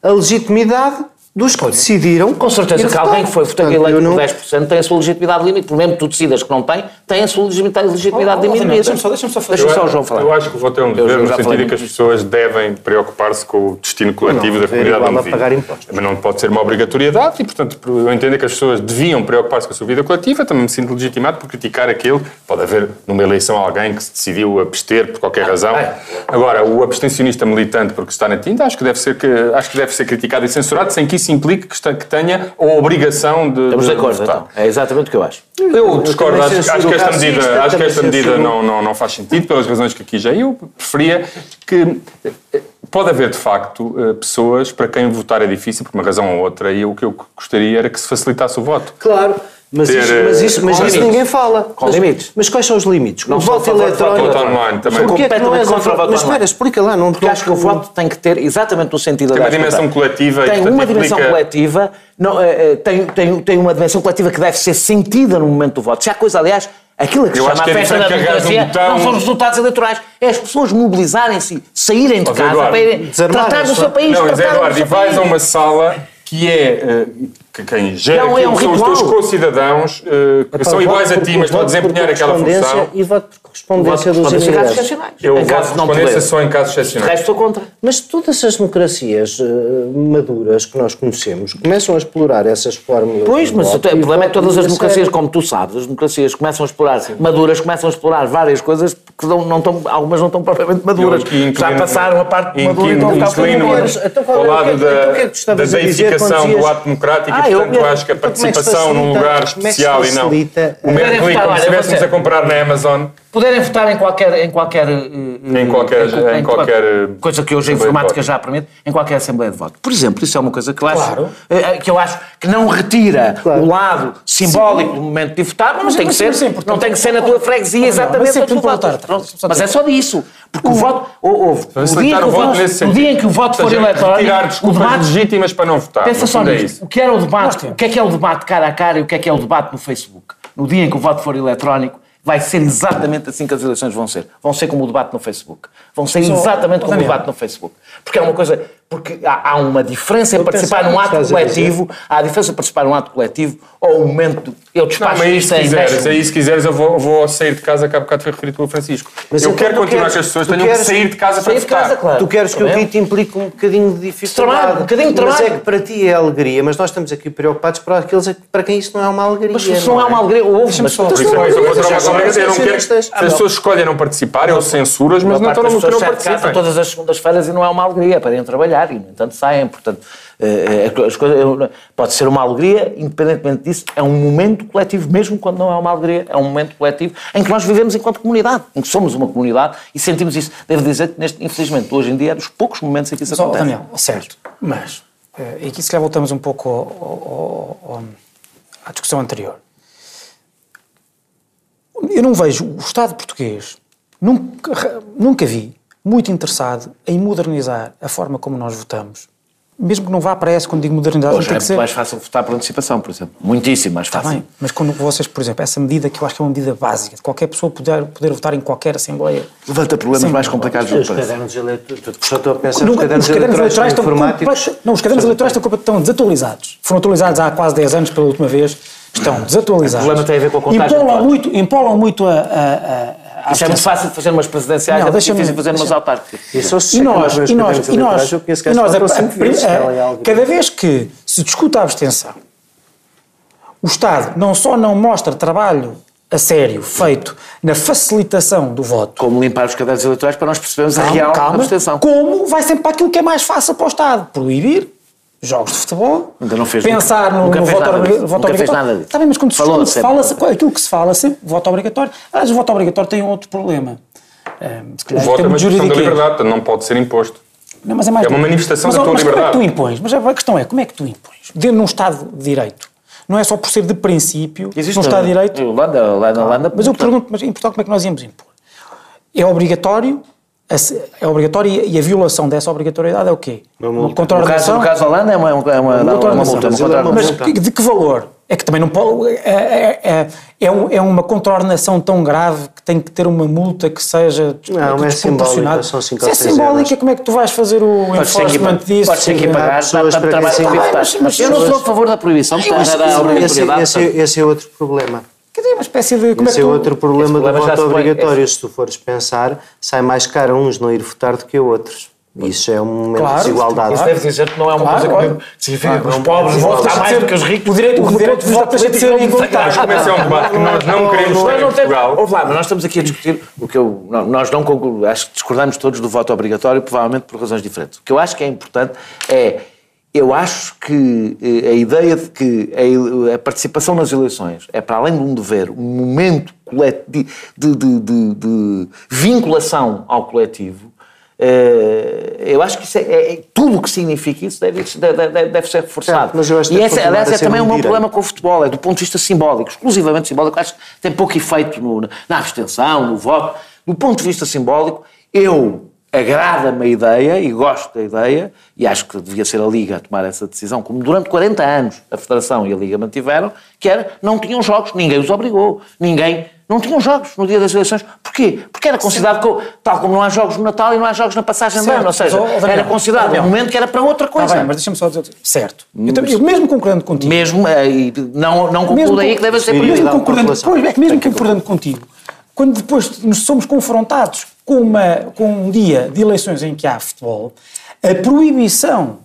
a legitimidade dos que decidiram. Com certeza que alguém que foi votado eleito não... por 10% tem a sua legitimidade limite. Por mesmo que tu decidas que não tem, tem a sua legitimidade, legitimidade oh, oh, limite. Deixa-me só, deixa só fazer. Deixa só o João falar. Eu acho que o voto é um dever no sentido em que as pessoas devem preocupar-se com o destino coletivo não, da comunidade onde vivem. pagar impostos. Mas não pode ser uma obrigatoriedade e, portanto, eu entendo que as pessoas deviam preocupar-se com a sua vida coletiva. Também me sinto legitimado por criticar aquilo. Pode haver numa eleição alguém que se decidiu abster por qualquer razão. Agora, o abstencionista militante porque está na tinta, acho que deve ser, que, acho que deve ser criticado e censurado sem que isso implique que, está, que tenha a obrigação de. Estamos de, de acordo, então. É exatamente o que eu acho. Eu discordo, acho, acho, que esta medida, acho que esta medida não, não, não faz sentido, pelas razões que aqui já eu preferia que pode haver, de facto, eh, pessoas para quem votar é difícil, por uma razão ou outra, e o que eu gostaria era que se facilitasse o voto. Claro. Mas, ter, isso, mas, isso, mas isso ninguém fala. Com mas, limites. Mas quais são os limites? Não o voto eletrónico. Voto online também. Porquê é que não é contra o voto Mas espera, explica lá. Não Porque acho que o voto tem que ter exatamente no sentido Tem uma dimensão coletiva. Tem uma dimensão coletiva, não, tem, tem, tem uma dimensão coletiva que deve ser sentida no momento do voto. Se há coisa, aliás, Aquilo que se chama a festa da democracia um não são os resultados eleitorais. É as pessoas mobilizarem-se, saírem de casa para irem tratar do seu país. Não, Eduardo, e vais a uma sala que é uh, que quem gera não, é um são ritual. os teus co-cidadãos uh, que são iguais a ti, mas estão a desempenhar aquela função. E voto por correspondência dos imigrantes. Eu voto por correspondência só em casos excepcionais. O resto estou contra. Mas todas as democracias uh, maduras que nós conhecemos começam a explorar essas fórmulas. Pois, mas o problema é que todas as democracias, como tu sabes, as democracias começam a explorar, Sim. maduras, começam a explorar várias coisas que não, não estão, algumas não estão propriamente maduras. Já passaram a parte madura e estão a ficar ao lado da, da deificação do ato democrático ah, e, portanto, eu acho que a é participação num lugar especial e não o clique, como se estivéssemos a comprar na Amazon poderem votar em qualquer em qualquer em qualquer em, em qualquer coisa que hoje a informática já permite em qualquer assembleia de voto. Por exemplo isso é uma coisa que eu acho claro. Eh, eh, que eu acho que não retira claro. o lado simbólico Sim. do momento de votar mas, mas não tem que ser sempre, não tem que ser na tua freguesia exatamente mas é só disso porque o, voto houve o dia, o, voto, o dia em que o voto for eletrónico tirar desculpas legítimas para não votar pensa só nisso. o que era o debate? O que é que é o debate cara a cara e o que é que é o debate no Facebook? No dia em que o voto for eletrónico vai ser exatamente assim que as eleições vão ser. Vão ser como o debate no Facebook. Vão ser exatamente como o debate no Facebook. Porque é uma coisa. Porque há, há uma diferença em participar num ato coletivo, há a diferença em participar num ato coletivo ou o momento. Eu despacho não, mas isso se quiseres, aí se quiseres, eu vou, vou sair de casa, que há bocado foi referido pelo Francisco. Mas eu então quero continuar queres, que as pessoas tenham que sair de casa para votar. Casa, claro. Tu queres que o rito implique um bocadinho de dificuldade. Trabalho, um bocadinho de trabalho. Mas é que para ti é alegria, mas nós estamos aqui preocupados para aqueles para quem isso não é uma alegria. Mas isso não, é uma alegria, ouve, mas só. Eu não quero. Se as pessoas escolhem não participar, eu censuras, mas não estão no que não participam. todas as segundas-feiras e não é uma alegria para irem trabalhar e, no entanto, saem. Portanto, eh, eh, as coisas, pode ser uma alegria, independentemente disso, é um momento coletivo, mesmo quando não é uma alegria, é um momento coletivo em que nós vivemos enquanto comunidade, em que somos uma comunidade e sentimos isso. Devo dizer que, neste, infelizmente, hoje em dia é dos poucos momentos em que isso mas, acontece. Daniel, certo, mas, eh, e aqui se calhar voltamos um pouco ao, ao, ao, à discussão anterior. Eu não vejo o Estado português, nunca, nunca vi muito interessado em modernizar a forma como nós votamos. Mesmo que não vá para essa, quando digo modernidade, Hoje tem é que ser... mais fácil votar por antecipação, por exemplo. Muitíssimo mais fácil. Está bem, mas quando vocês, por exemplo, essa medida que eu acho que é uma medida básica, de qualquer pessoa poder, poder votar em qualquer Assembleia. Levanta problemas Sim, mais complicados do que parece. Os cadernos eleitorais. Só estou a pensar nos cadernos eleitorais estão informáticos. Não, os cadernos eleitorais estão, estão desatualizados. Foram atualizados há quase 10 anos pela última vez. Estão desatualizados. O problema tem a ver com a contagem. Empolam muito, empolam muito a, a isso é muito fácil de fazer umas presidenciais, não, é difícil de fazer umas autárquicas. E, e nós, e nós, e nós, e nós a, a, a, cada vez que se discute a abstenção, o Estado não só não mostra trabalho a sério feito na facilitação do voto. Como limpar os cadernos eleitorais para nós percebermos calma, a real calma, abstenção. Como vai sempre para aquilo que é mais fácil para o Estado. Proibir jogos de futebol, Ainda não fez pensar no, no voto, obrigatório. voto obrigatório. Fez nada disso. Está bem, mas quando se, quando se fala, aquilo que se fala sempre, voto obrigatório, aliás, o voto obrigatório tem outro problema. Um, o voto é uma questão da liberdade, não pode ser imposto. Não, mas é, mais é uma manifestação mas, da tua mas liberdade. Como é que tu impões? Mas a questão é, como é que tu impões? Dentro de um Estado de Direito. Não é só por ser de princípio, Existe num Estado de Direito... Holanda, Holanda, Holanda... Mas eu pergunto, mas em Portugal como é que nós íamos impor? É obrigatório é obrigatório e a violação dessa obrigatoriedade é o quê? Uma contraordenação? No caso, da Holanda é uma, é uma, é uma, uma, uma multa. Uma Mas de que valor? É que também não pode. É, é, é, é, é uma contraordenação tão grave que tem que ter uma multa que seja não, é simbólica, são 5 Se é simbólica, como é que tu vais fazer o pode enforcement disso? Pode ser que pagar pessoas para trabalhar sem Mas eu não sou a favor da proibição, obrigatoriedade. Esse é outro problema. Quer dizer, uma espécie de. Como Esse é, é outro problema, do voto obrigatório. Esse... Se tu fores pensar, sai mais caro uns não ir votar do que a outros. Isso é um momento claro, de desigualdade. Isso deve dizer que não é uma claro, coisa que significa que os pobres vão votar mais do que os ricos. O direito, o direito de voto deixa de ser igualitário. Mas é um debate que nós não queremos ter em Portugal. Ouve lá, mas nós estamos aqui a discutir o que eu... Nós não acho que discordamos todos do voto obrigatório, provavelmente por razões diferentes. O que eu acho que é importante é eu acho que eh, a ideia de que a, participação nas eleições é, para além de um dever, um momento de, de, de, de vinculação ao coletivo, Uh, eu acho que isso é, é, é tudo o que significa isso deve, deve, deve ser reforçado. mas eu acho e esse, aliás, é também um meu problema com o futebol, é do ponto de vista simbólico, exclusivamente simbólico, acho que tem pouco efeito no, na abstenção, no voto. Do ponto de vista simbólico, eu agrada-me a ideia e gosto da ideia, e acho que devia ser a Liga a tomar essa decisão, como durante 40 anos a Federação e a Liga mantiveram, que era, não tinham jogos, ninguém os obrigou, ninguém, não tinham jogos no dia das eleições. Porquê? Porque era considerado, que, tal como não há jogos no Natal e não há jogos na passagem de ano, ou seja, era considerado um momento que era para outra coisa. Tá bem, mas deixa-me só dizer, certo, eu, também, eu mesmo concordando contigo. Mesmo, eh, não, não concluo aí que deve ser... Mesmo concordando, pois, é que mesmo concordando contigo, quando depois nos somos confrontados com, uma, com um dia de eleições em que há futebol, a proibição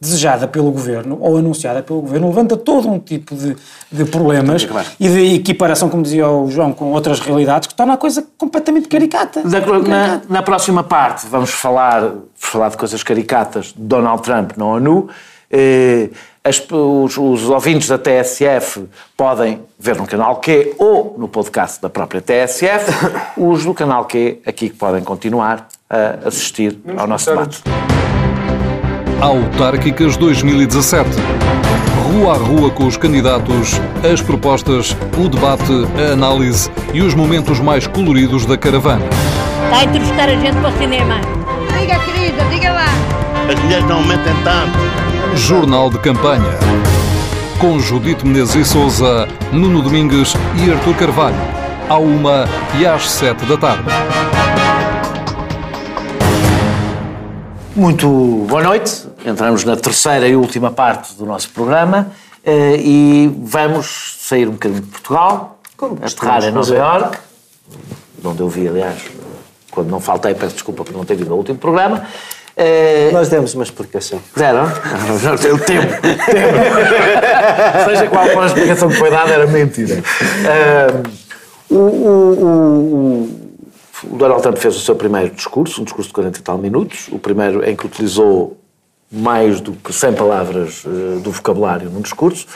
desejada pelo governo ou anunciada pelo governo levanta todo um tipo de, de problemas e de equiparação, como dizia o João, com outras realidades que torna a coisa completamente caricata. Na, na próxima parte vamos falar, falar de coisas caricatas de Donald Trump na ONU. Eh, as, os, os, ouvintes da TSF podem ver no canal Q ou no podcast da própria TSF. Os do canal Q aqui que podem continuar a assistir ao nosso debate. Autárquicas 2017. Rua a rua com os candidatos, as propostas, o debate, a análise e os momentos mais coloridos da caravana. Está a entrevistar a gente para o cinema. Diga, querida, diga lá. As mulheres não mentem tanto. Jornal de Campanha. Com Judite Menezes e Souza, Nuno Domingues e Artur Carvalho. À uma e às sete da tarde. Muito boa noite. Entramos na terceira e última parte do nosso programa eh, e vamos sair um bocadinho de Portugal, Como aterrar em Nova Iorque, onde eu vi, aliás, quando não faltei, peço desculpa por não ter vindo ao último programa, é... Nós demos uma explicação. Deram? Eu tempo. tempo. Seja qual for a explicação que foi dada, era mentira. Uh, o, o, o, o, Donald Trump fez o seu primeiro discurso, um discurso de 40 e tal minutos, o primeiro em que utilizou mais do que 100 palavras uh, do vocabulário num discurso.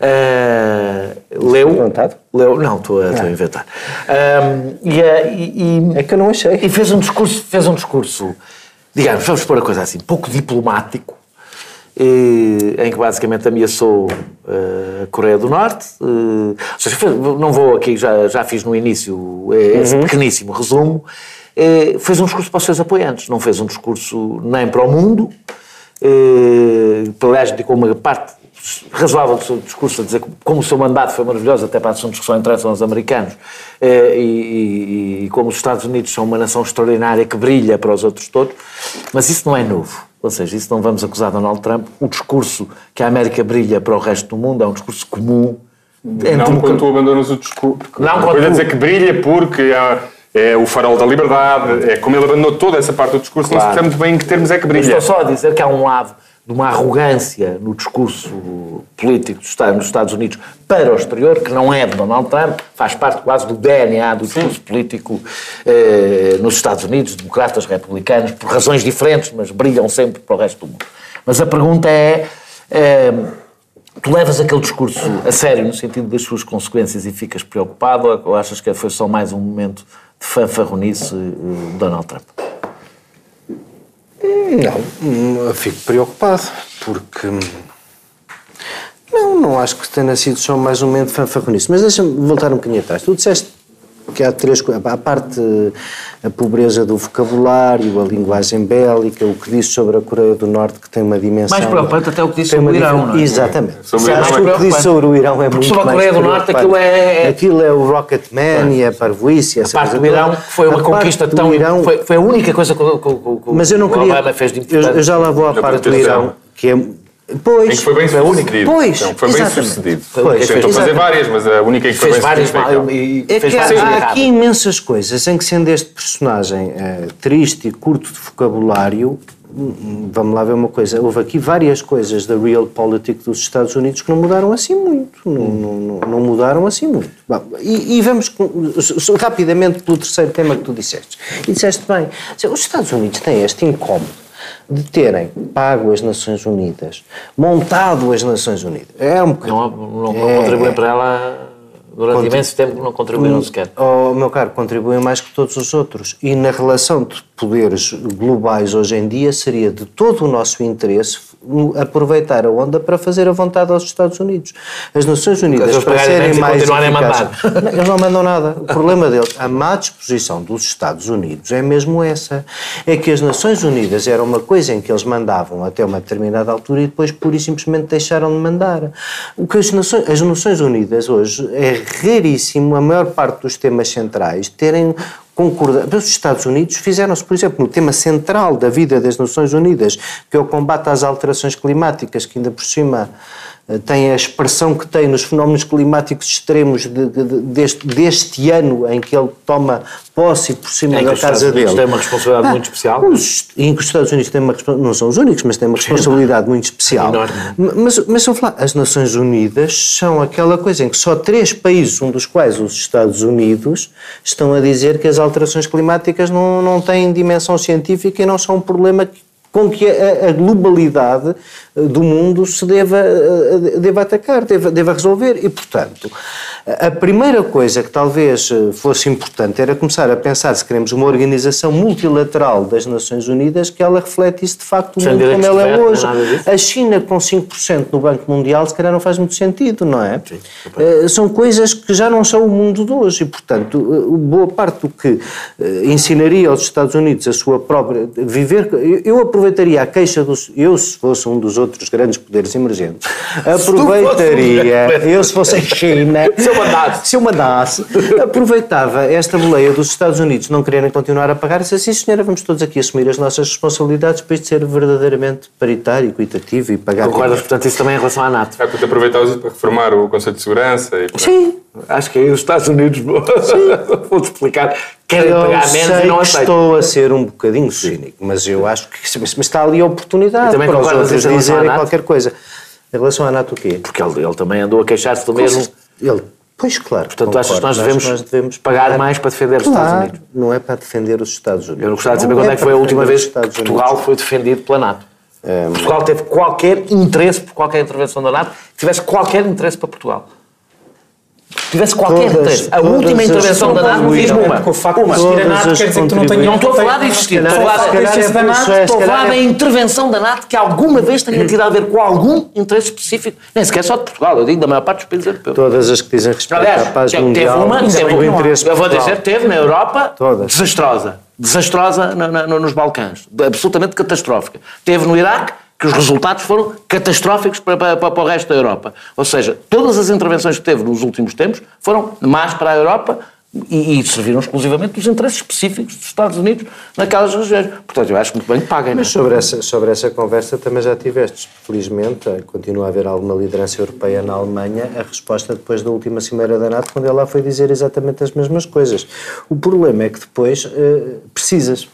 Uh, leu. Leu. Não, estou a, a ah. inventar. e, e, é que eu não achei. E fez um discurso, fez um discurso digamos, vamos pôr a coisa assim, pouco diplomático, eh, em que basicamente ameaçou eh, a Coreia do Norte. Eh, seja, não vou aqui, já, já fiz no início esse uhum. pequeníssimo resumo. Fez um discurso para os seus apoiantes, não fez um discurso nem para o mundo. Aliás, dedicou uma parte razoável do seu discurso a dizer como o seu mandato foi maravilhoso, até para assuntos que só interessam aos americanos, eh, e, e, e, como os Estados Unidos são uma nação extraordinária que brilha para os outros todos, mas isso não é novo. Ou seja, isso não vamos acusar Donald Trump. O discurso que a América brilha para o resto do mundo é um discurso comum. Não quando tu abandonas o discurso. Não quando tu... dizer que brilha porque é, é, o farol da liberdade, é como ele abandonou toda essa parte do discurso, claro. não se muito bem em que termos é que brilha. estou só a dizer que há um lado de uma arrogância no discurso político nos Estados Unidos para o exterior, que não é de Donald Trump, faz parte quase do DNA do discurso Sim. político eh, nos Estados Unidos, democratas, republicanos, por razões diferentes, mas brilham sempre para o resto do mundo. Mas a pergunta é. Eh, tu levas aquele discurso a sério no sentido das suas consequências e ficas preocupado ou achas que foi só mais um momento de fanfarronice eh, Donald Trump? Não, fico preocupado, porque. Não, não acho que tenha sido só mais um momento fanfarronice. Mas deixa-me voltar um bocadinho atrás. Tu disseste que há três coisas. A parte, a pobreza do vocabulário, a linguagem bélica, o que disse sobre a Coreia do Norte, que tem uma dimensão. Mais preocupante até o que disse sobre o Irão, não é? Exatamente. Sobre acho que o que disse sobre o Irão é Porque muito sobre a Coreia do Norte aquilo é. Aquilo é o Rocket Man e a parvoíce. A parte do Irão foi uma conquista tão. Irão, foi, foi a única coisa que, que, que, mas eu não queria, Obama fez de importante. Eu, eu já lá vou à parte do Irão, que é Pois, em que foi bem sucedido. Pois, então, foi bem exatamente. sucedido. Pois, Tentou fazer várias, mas a única em que fez foi bem sucedido. É que há, há aqui imensas coisas em que, sendo este personagem é, triste e curto de vocabulário, hum, vamos lá ver uma coisa, houve aqui várias coisas da real politics dos Estados Unidos que não mudaram assim muito. Não, não, não mudaram assim muito. Bom, e, e, vamos com, rapidamente pelo terceiro tema que tu disseste. E disseste bem, os Estados Unidos têm este incómodo de terem pago as Nações Unidas, montado as Nações Unidas. É um bocadinho. Não, não, não é, contribuem para ela. Durante imenso tempo não contribuíram sequer. Oh, meu caro, contribuem mais que todos os outros. E na relação de poderes globais hoje em dia seria de todo o nosso interesse aproveitar a onda para fazer a vontade aos Estados Unidos. As Nações Unidas, para serem mais eficazes... Não, eles não mandam nada. O problema deles, a má disposição dos Estados Unidos é mesmo essa. É que as Nações Unidas era uma coisa em que eles mandavam até uma determinada altura e depois pura e simplesmente deixaram de mandar. O que as Nações, as Nações Unidas hoje é raríssimo a maior parte dos temas centrais terem concordar. Os Estados Unidos fizeram-se, por exemplo, no tema central da vida das Nações Unidas, que é o combate às alterações climáticas, que ainda por cima tem a expressão que tem nos fenómenos climáticos extremos de, de, deste, deste, ano em que ele toma posse por cima em da casa dele. tem uma responsabilidade ah, muito especial. Os, em que os Estados Unidos têm uma não são os únicos, mas têm uma responsabilidade muito especial. Mas, mas eu falar, as Nações Unidas são aquela coisa em que só três países, um dos quais os Estados Unidos, estão a dizer que as alterações climáticas não, não têm dimensão científica e não são um problema com que a, a, globalidade eh, do mundo se deva, eh, deva atacar, deva, deva resolver. E, portanto, a primeira coisa que talvez eh, fosse importante era começar a pensar se queremos uma organização multilateral das Nações Unidas que ela refletisse de facto o mundo como ela é hoje. A China com 5% no Banco Mundial se calhar não faz muito sentido, não é? Sim, São coisas que já não são o mundo de hoje e, portanto, boa parte do que ensinaria aos Estados Unidos a sua própria... viver... Eu aproveitaria a queixa dos. Eu, se fosse um dos outros grandes poderes emergentes, aproveitaria. eu, se fosse a China. se eu mandasse. Se eu mandasse, aproveitava esta boleia dos Estados Unidos não quererem continuar a pagar e disse assim, senhora, vamos todos aqui assumir as nossas responsabilidades para isto ser verdadeiramente paritário, equitativo e pagar. Concordas, portanto, isso também em relação à NATO. É porque aproveitava isso para reformar o Conselho de Segurança e. Sim. Acho que aí os Estados Unidos vão-te explicar querem eu pagar menos e não aceitam. estou a ser um bocadinho cínico, mas eu acho que mas está ali a oportunidade para os outros dizerem qualquer coisa. Em relação à NATO o quê? Porque ele, ele também andou a queixar-se do mesmo. Ele, pois claro. Portanto, concordo, achas que nós devemos, nós devemos pagar, pagar mais para defender claro, os Estados Unidos? não é para defender os Estados Unidos. Eu não gostava de saber não quando é, é que foi a última vez que Portugal foi defendido pela NATO. Um, Portugal teve qualquer interesse por qualquer intervenção da NATO, tivesse qualquer interesse para Portugal tivesse qualquer todas, interesse. A última intervenção da NATO diz uma. Com o facto de existir a NATO quer dizer que tu não tenhas... Não estou a falar de existir, estou a falar da NATO, estou a falar da intervenção da NATO que alguma vez tenha tido a ver com algum interesse específico, nem sequer só de Portugal, eu digo da maior parte dos países europeus. Todas as que dizem respeito à paz mundial, teve uma, teve um interesse Eu vou dizer, teve na Europa, desastrosa. Desastrosa nos Balcãs, absolutamente catastrófica. Teve no Iraque, que os resultados foram catastróficos para, para, para, o resto da Europa. Ou seja, todas as intervenções que teve nos últimos tempos foram más para a Europa e, e serviram exclusivamente dos interesses específicos dos Estados Unidos naquelas regiões. Portanto, eu acho muito bem que paguem. Mas sobre essa, sobre essa conversa também já tiveste, felizmente, continua a haver alguma liderança europeia na Alemanha, a resposta depois da última cimeira da NATO, quando ela foi dizer exatamente as mesmas coisas. O problema é que depois uh, precisas.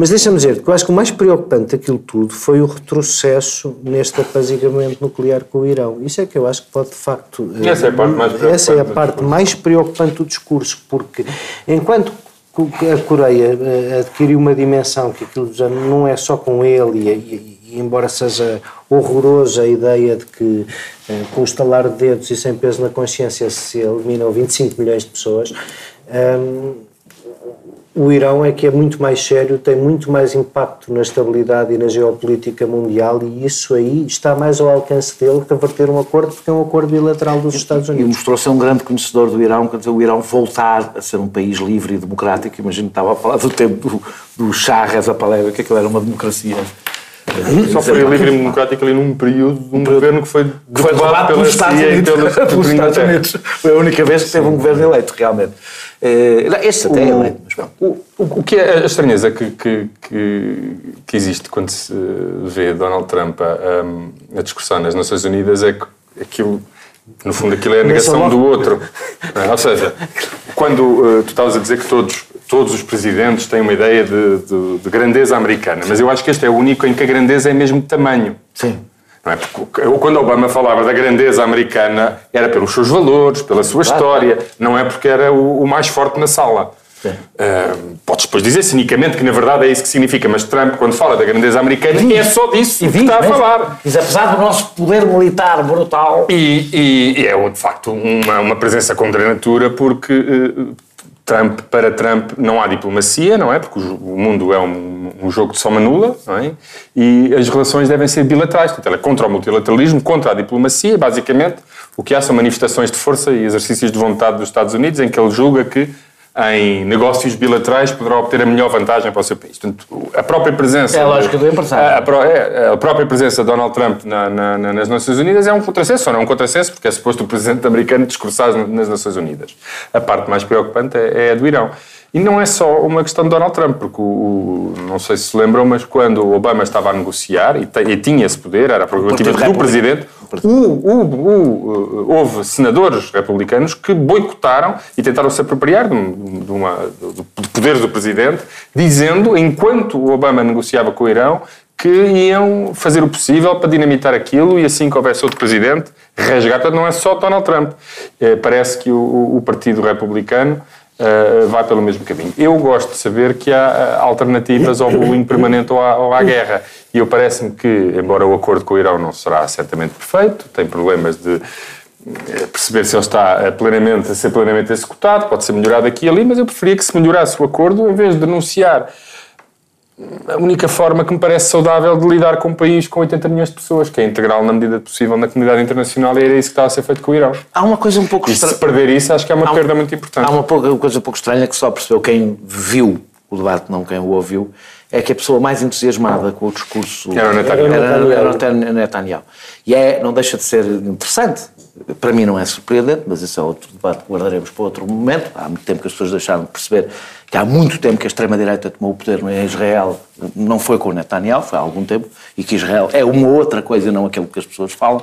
Mas deixa-me dizer que eu acho que o mais preocupante daquilo tudo foi o retrocesso neste apaziguamento nuclear com o Irão. Isso é que eu acho que pode, de facto. Essa é a parte mais preocupante. Essa é a parte mais preocupante do discurso, porque enquanto a Coreia eh, adquiriu uma dimensão que aquilo já não é só com ele, e, e, e embora seja horrorosa a ideia de que eh, com o estalar de dedos e sem peso na consciência se eliminam 25 milhões de pessoas. Um, o Irão é que é muito mais sério, tem muito mais impacto na estabilidade e na geopolítica mundial e isso aí está mais ao alcance dele que ter um acordo, porque é um acordo bilateral dos Estados Unidos. E mostrou ser um grande conhecedor do Irão, quer dizer, o Irão voltar a ser um país livre e democrático, imagino que estava a falar do tempo do, do Shah Reza Pahlavi, que aquilo era uma democracia só foi livre e democrático ali num período de um governo que foi derrubado pelos Estados Unidos. Pelos Estados Unidos. Foi a única vez que teve um governo eleito, realmente. Eh, este até é. O, o, o que é a estranheza que, que, que, que existe quando se vê Donald Trump a, a discussão nas Nações Unidas é que aquilo no fundo, aquilo é a negação do outro. Ou seja, quando uh, tu estavas a dizer que todos todos os presidentes têm uma ideia de, de, de, grandeza americana, mas eu acho que este é o único em que a grandeza é mesmo de tamanho. Sim. Não é? Porque, quando Obama falava da grandeza americana, era pelos seus valores, pela sua história, não é porque era o, o mais forte na sala. Uh, podes depois dizer cinicamente que na verdade é isso que significa, mas Trump, quando fala da grandeza americana, diz, é só disso que está a falar. Diz, apesar do nosso poder militar brutal. E, e, e é de facto uma, uma presença condenatura, porque uh, Trump, para Trump não há diplomacia, não é? Porque o mundo é um, um jogo de soma nula, não é? E as relações devem ser bilaterais. Portanto, ela é contra o multilateralismo, contra a diplomacia, basicamente. O que há são manifestações de força e exercícios de vontade dos Estados Unidos em que ele julga que em negócios bilaterais poderá obter a melhor vantagem para o seu país. Portanto, a própria presença... É a lógica do empresário. A, a, é, a, própria presença de Donald Trump na, na, nas Nações Unidas é um contrassenso, ou não é um contrassenso, porque é suposto o presidente americano discursar nas Nações Unidas. A parte mais preocupante é, é a do Irão. E não é só uma questão de Donald Trump, porque o, o, não sei se se lembram, mas quando o Obama estava a negociar e, te, e tinha esse poder, era a prerrogativa do presidente, o, houve senadores republicanos que boicotaram e tentaram se apropriar de, de, uma, de, de poderes do presidente, dizendo, enquanto o Obama negociava com o Irão, que iam fazer o possível para dinamitar aquilo e assim que houvesse outro presidente, resgatar. Não é só Donald Trump. É, parece que o, o Partido Republicano uh, vai pelo mesmo caminho. Eu gosto de saber que há uh, alternativas ao bullying permanente ou à, ou à guerra. E eu parece-me que, embora o acordo com o Irão não será certamente perfeito, tem problemas de eh, perceber se ele está plenamente, a ser plenamente executado, pode ser melhorado aqui e ali, mas eu preferia que se melhorasse o acordo em vez de denunciar a única forma que me parece saudável de lidar com um país com 80 milhões de pessoas, que é integral na medida possível na comunidade internacional, e era isso que estava a ser feito com o Irão. Há uma coisa um pouco estranha. se perder isso, acho que é uma perda muito importante. Há uma coisa um pouco estranha que só percebeu quem viu o debate, não quem o ouviu, é que a pessoa mais entusiasmada com o discurso era o Netanyahu. Era, era o Netanyahu. E é, não deixa de ser interessante. Para mim não é surpreendente, mas esse é outro debate que guardaremos para outro momento. Há muito tempo que as pessoas deixaram de perceber que há muito tempo que a extrema-direita tomou o poder em Israel, não foi com Netanyahu, foi há algum tempo, e que Israel é uma outra coisa, não aquilo que as pessoas falam.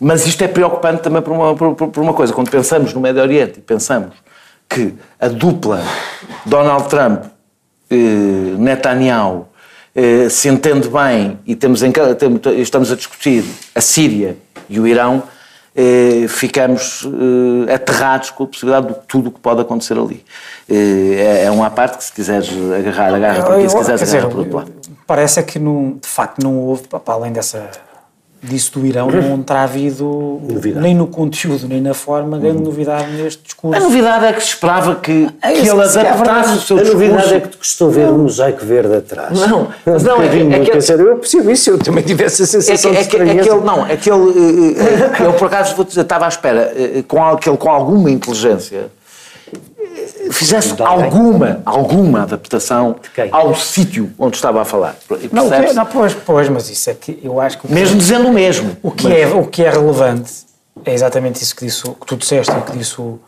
Mas isto é preocupante também por uma, por, por uma coisa. Quando pensamos no Médio Oriente e pensamos que a dupla Donald Trump, eh, eh, se entende bem e temos em, estamos a discutir a Síria e o Irão, eh, ficamos eh, aterrados com a possibilidade de tudo o que pode acontecer ali. Eh, é, é uma parte que se quiseres agarrar, agarra por aqui, se quiseres agarrar por outro lado. Parece é que, não, de facto, não houve, para além dessa disso do Irão não terá havido novidade. nem no conteúdo nem na forma grande novidade neste discurso. A novidade é que se esperava que, é que ele adaptasse o seu a discurso. A novidade é que te custou ver um mosaico verde atrás. Não, mas não, é, que, é que eu percebo isso, eu também tivesse a sensação é que, de é que, é que ele, Não, é que ele, eh, eh, eu por acaso vou dizer, estava à espera, eh, com, que ele com alguma inteligência fizesse alguma, alguma adaptação ao sítio onde estava a falar. Não, não, pois, pois, mas isso é que eu acho que... Mesmo que, dizendo o mesmo. O que, mas... é, o que é relevante é exatamente isso que, disse, que tu disseste e que disse o,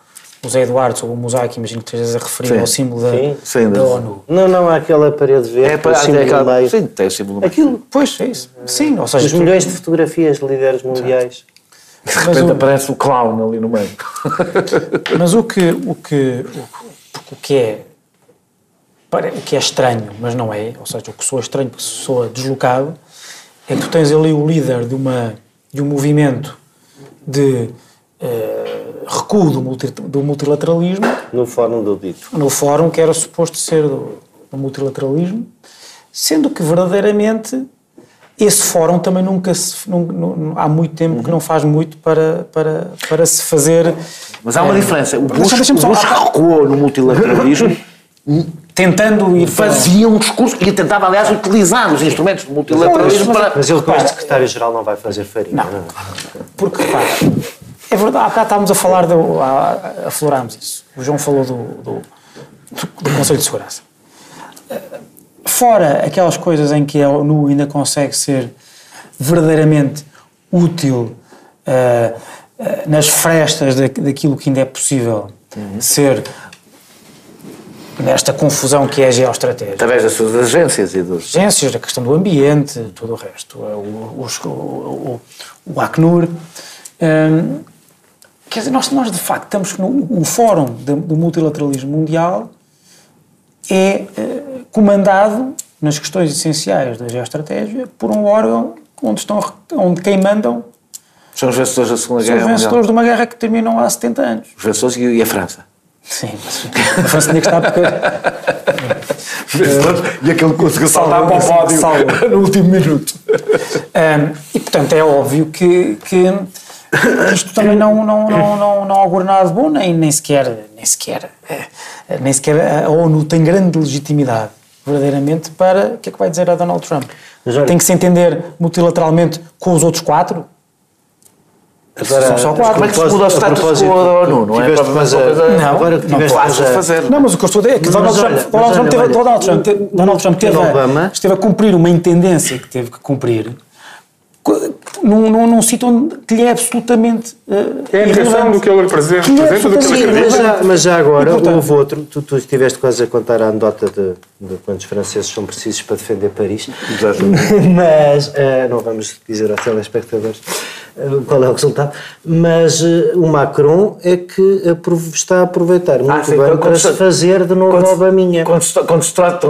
o Zé Eduardo sobre o mosaico, imagino que estejas a referir sim. ao símbolo da, sim, sim, da ONU. Não, não, há aquela parede verde, é, para, o símbolo aquela, meio. Sim, tem o símbolo meio. Aquilo, pois, é isso. Sim, ou seja... Os milhões de fotografias de líderes mundiais. De repente o... aparece o clown ali no meio. Mas o que, o que, o que é o que é estranho, mas não é, ou seja, o que soa estranho porque soa deslocado, é que tu tens ali o líder de, uma, de um movimento de uh, recuo do, multi, do, multilateralismo. No fórum do dito. No fórum que era suposto ser do, do multilateralismo, sendo que verdadeiramente esse fórum também nunca se, não, não, há muito tempo uhum. que não faz muito para, para, para se fazer. Mas há uma é, diferença. O Bush, o Bush recuou no multilateralismo. tentando ir fazia um discurso e tentava aliás utilizar os instrumentos do multilateralismo para mas ele como secretário-geral não vai fazer farinha não, não. porque pá, é verdade cá estávamos a falar do, aflorámos isso o João falou do, do, do Conselho de Segurança fora aquelas coisas em que a ONU ainda consegue ser verdadeiramente útil uh, uh, nas frestas da, daquilo que ainda é possível uhum. ser nesta confusão que é a geoestratégia. Através das suas agências e dos... Agências, a questão do ambiente, tudo o resto, o, o, o, o Acnur. Um, quer dizer, nós, nós de facto estamos no o fórum do multilateralismo mundial é uh, comandado nas questões essenciais da geoestratégia por um órgão onde, estão, onde quem mandam são os vencedores da Segunda Guerra São os vencedores de uma guerra que terminou há 70 anos. Os vencedores e a França. Sim, a França tinha que estar porque... e aquele conseguiu saltar para o pódio no último minuto. Um, e, portanto, é óbvio que, que isto também não, não, não, não, não augura nada de bom, nem, nem sequer, nem sequer, eh, nem sequer a ONU tem grande legitimidade, verdadeiramente, para o que é que vai dizer a Donald Trump. Olha, tem que se entender multilateralmente com os outros quatro? Agora, São só quatro. Como é que se muda o status quo da ONU? Não é fazer, não, agora que tiveste a fazer. Não, mas o que eu estou a dizer é que Donald Trump, Donald Trump, teve, Donald Trump, Donald Trump teve, esteve a cumprir uma intendência que teve que cumprir num, num, num sítio onde que lhe é absolutamente uh, É a negação do que ele representa, que é do que ele acredita. Mas já, mas já agora, portanto, houve outro, tu, tu estiveste quase a contar a anedota de, de quantos franceses são precisos para defender Paris. Exatamente. mas, uh, não vamos dizer aos telespectadores uh, qual é o resultado, mas o Macron é que está a aproveitar muito ah, sim, bem para se fazer de novo quando, Obaminha. Quando, quando, quando, trata,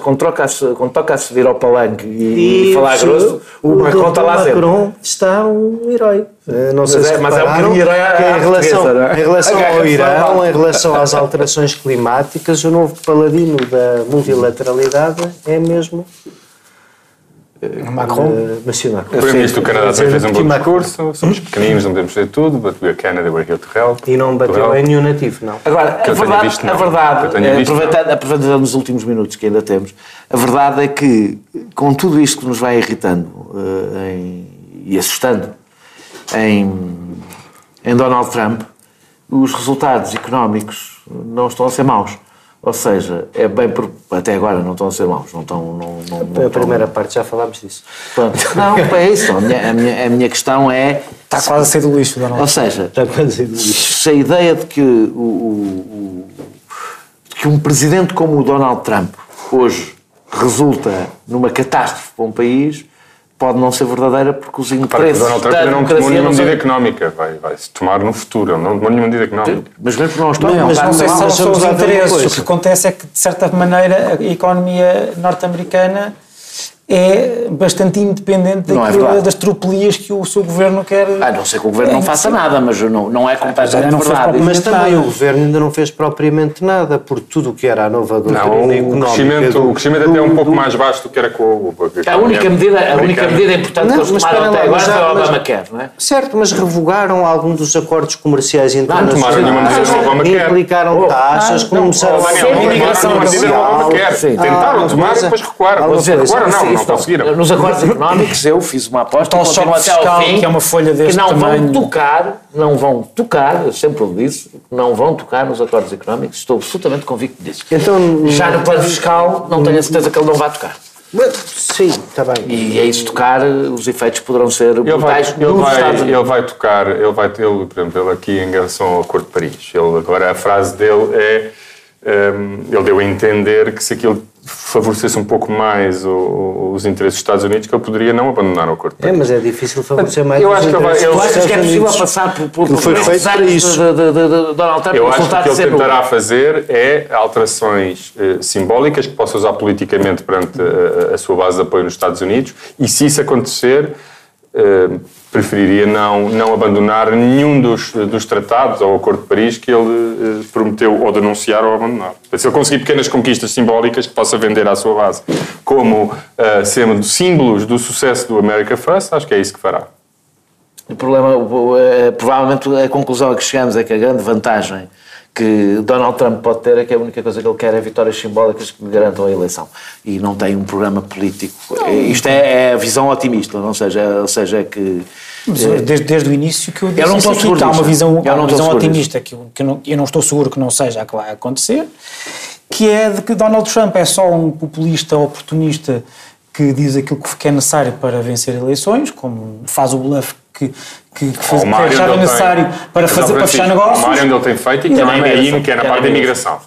quando, troca, quando toca a se vir ao palanque e, e falar grosso, o Macron está lá sempre. Macron está um herói. Não mas sei é, se mas é um bocadinho herói à, em relação, é? em relação ao Irão, em relação às alterações climáticas, o novo paladino da multilateralidade é mesmo Macron. Uh, Macron. O Primeiro-Ministro do Canadá também fez um bom discurso. Somos pequeninos, não podemos fazer tudo, but we are Canada, we're here to help. E não bateu em nenhum nativo, não. Agora, a verdade, visto, a verdade aproveitando, aproveitando os últimos minutos que ainda temos, a verdade é que, com tudo isto que nos vai irritando uh, em, e assustando em, em Donald Trump, os resultados económicos não estão a ser maus. Ou seja, é bem por, até agora não estão a ser maus, não estão. Não, não, não a primeira parte já falámos disso. Pronto. Não, é isso. A minha, a, minha, a minha questão é. Está quase a ser do lixo, Donald. Ou seja, está quase a ser do lixo. Se a ideia de que, o, o, o, que um presidente como o Donald Trump hoje resulta numa catástrofe para um país pode não ser verdadeira porque os interesses Donald Trump não tomou nenhuma medida económica, vai, vai se tomar no futuro, não tomou nenhuma medida económica. Mas mesmo não não, mas não sei se são os interesses. O que acontece é que, de certa maneira, a economia norte-americana é bastante independente é das tropelias que o seu governo quer. A não ser que o governo é, não faça sim. nada, mas não, não é completamente não verdade. Mas também nada. o governo ainda não fez propriamente nada, por tudo o que era a nova doutrina não, económica. O crescimento, do, o crescimento do, até é um pouco do, mais baixo do que era com o. A única medida, a única medida importante não, que eles tomaram até agora foi o Obamacare, não é? Certo, mas revogaram algum dos acordos comerciais internacionais. Não tomaram nenhuma medida do Obamacare. Implicaram oh, taxas, começaram a. Tentaram tomar e depois recuaram. Recuaram, não, não conseguiram acordos económicos, eu fiz uma aposta então, até ao fim, que é uma folha deste que não tamanho. vão tocar, não vão tocar, eu sempre o disse, não vão tocar nos acordos económicos, estou absolutamente convicto disso. Então, Já no plano fiscal, não tenho a certeza que ele não vai tocar. Sim, está bem. E é isso tocar, os efeitos poderão ser ele brutais vai, ele vai, ele vai tocar, ele vai ter, por exemplo, ele aqui em relação ao Acordo de Paris, ele, agora a frase dele é, um, ele deu a entender que se aquilo favorecesse um pouco mais o, os interesses dos Estados Unidos, que ele poderia não abandonar o acordo. É, mas é difícil favorecer mais eu os acho que interesses Eu acho que é possível passar por, por, por foi feito para isso. De, de, de, de Donald Trump. Eu acho que o que ele tentará fazer é alterações eh, simbólicas que possa usar politicamente perante a, eh, a sua base de apoio nos Estados Unidos e se isso acontecer... Eh, preferiria não, não abandonar nenhum dos, dos tratados ou Acordo de Paris que ele eh, prometeu ou denunciar ou abandonar. Se ele conseguir pequenas conquistas simbólicas que possa vender à sua base como uh, sendo símbolos do sucesso do America First, acho que é isso que fará. O problema, é, provavelmente a conclusão a que chegamos é que a grande vantagem que Donald Trump pode ter é que a única coisa que ele quer é vitórias simbólicas que lhe garantam a eleição e não tem um programa político. Não. Isto é, é, a visão otimista, ou seja, ou seja é que desde, desde o início que eu disse eu não estou seguro há uma visão, há uma visão otimista que, eu, que eu, não, eu não estou seguro que não seja a que vai acontecer, que é de que Donald Trump é só um populista oportunista que diz aquilo que é necessário para vencer eleições, como faz o bluff que, que, que, fez, que achava necessário para, fazer, para fechar negócios. O Mário onde ele tem feito e que é na que é na parte da imigração.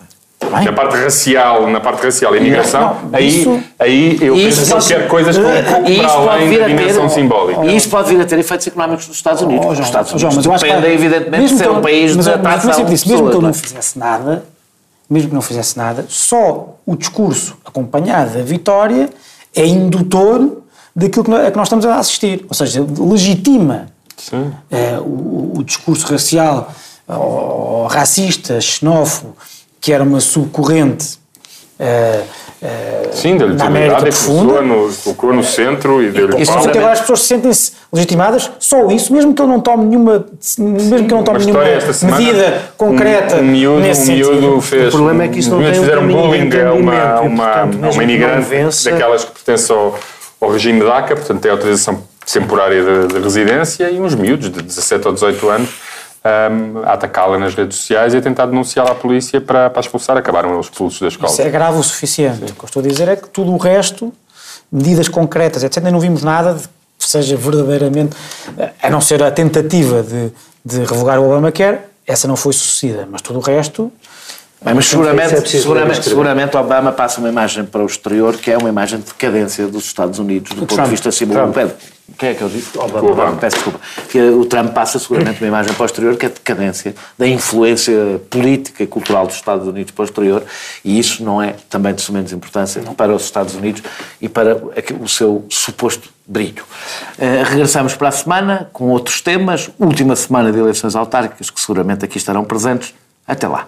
Bem. Na parte racial, na parte racial e imigração, não, aí, isso, aí eu penso que coisas com, para além da dimensão ter, simbólica. E isso pode vir a ter efeitos económicos nos Estados Unidos. Oh, João, os Estados Unidos João, mas dependem, evidentemente, de ser um país mas, de atração. Mas, mas, mesmo que ele não fizesse nada, mesmo que não fizesse nada, só o discurso acompanhado da vitória é indutor daquilo que nós, estamos a assistir. Ou seja, legitima é, o, o, discurso racial ou racista, xenófobo, que era uma subcorrente uh, uh, Sim, da legitimidade que colocou no, colocou no centro e dele Isso agora as pessoas sentem-se legitimadas, só isso, mesmo que ele não tome nenhuma, mesmo que ele não tome nenhuma medida concreta um, um miúdo, nesse um miúdo fez, o problema é que isso não tem fizeram um bullying a uma, uma, uma imigrante daquelas que pertence ao, ao regime DACA, portanto tem autorização temporária de, de residência e uns miúdos de 17 ou 18 anos um, a atacá-la nas redes sociais e a tentar denunciá-la à polícia para, para expulsar. Acabaram eles expulsos da escola. Isso é grave o suficiente. Sim. O que eu estou a dizer é que tudo o resto, medidas concretas, etc., não vimos nada de que seja verdadeiramente, a não ser a tentativa de, de revogar o Obamacare, essa não foi sucedida, mas tudo o resto Bem, mas seguramente, é seguramente, seguramente Obama passa uma imagem para o exterior que é uma imagem de decadência dos Estados Unidos do o ponto Trump. de vista simultâneo. Quem é que eu disse? Obama. Obama. Peço desculpa. Que o Trump passa seguramente uma imagem para o exterior que é de decadência da influência política e cultural dos Estados Unidos para o exterior e isso não é também de sumenos importância não. para os Estados Unidos e para o seu suposto brilho. Uh, regressamos para a semana com outros temas. Última semana de eleições autárquicas que seguramente aqui estarão presentes. Até lá.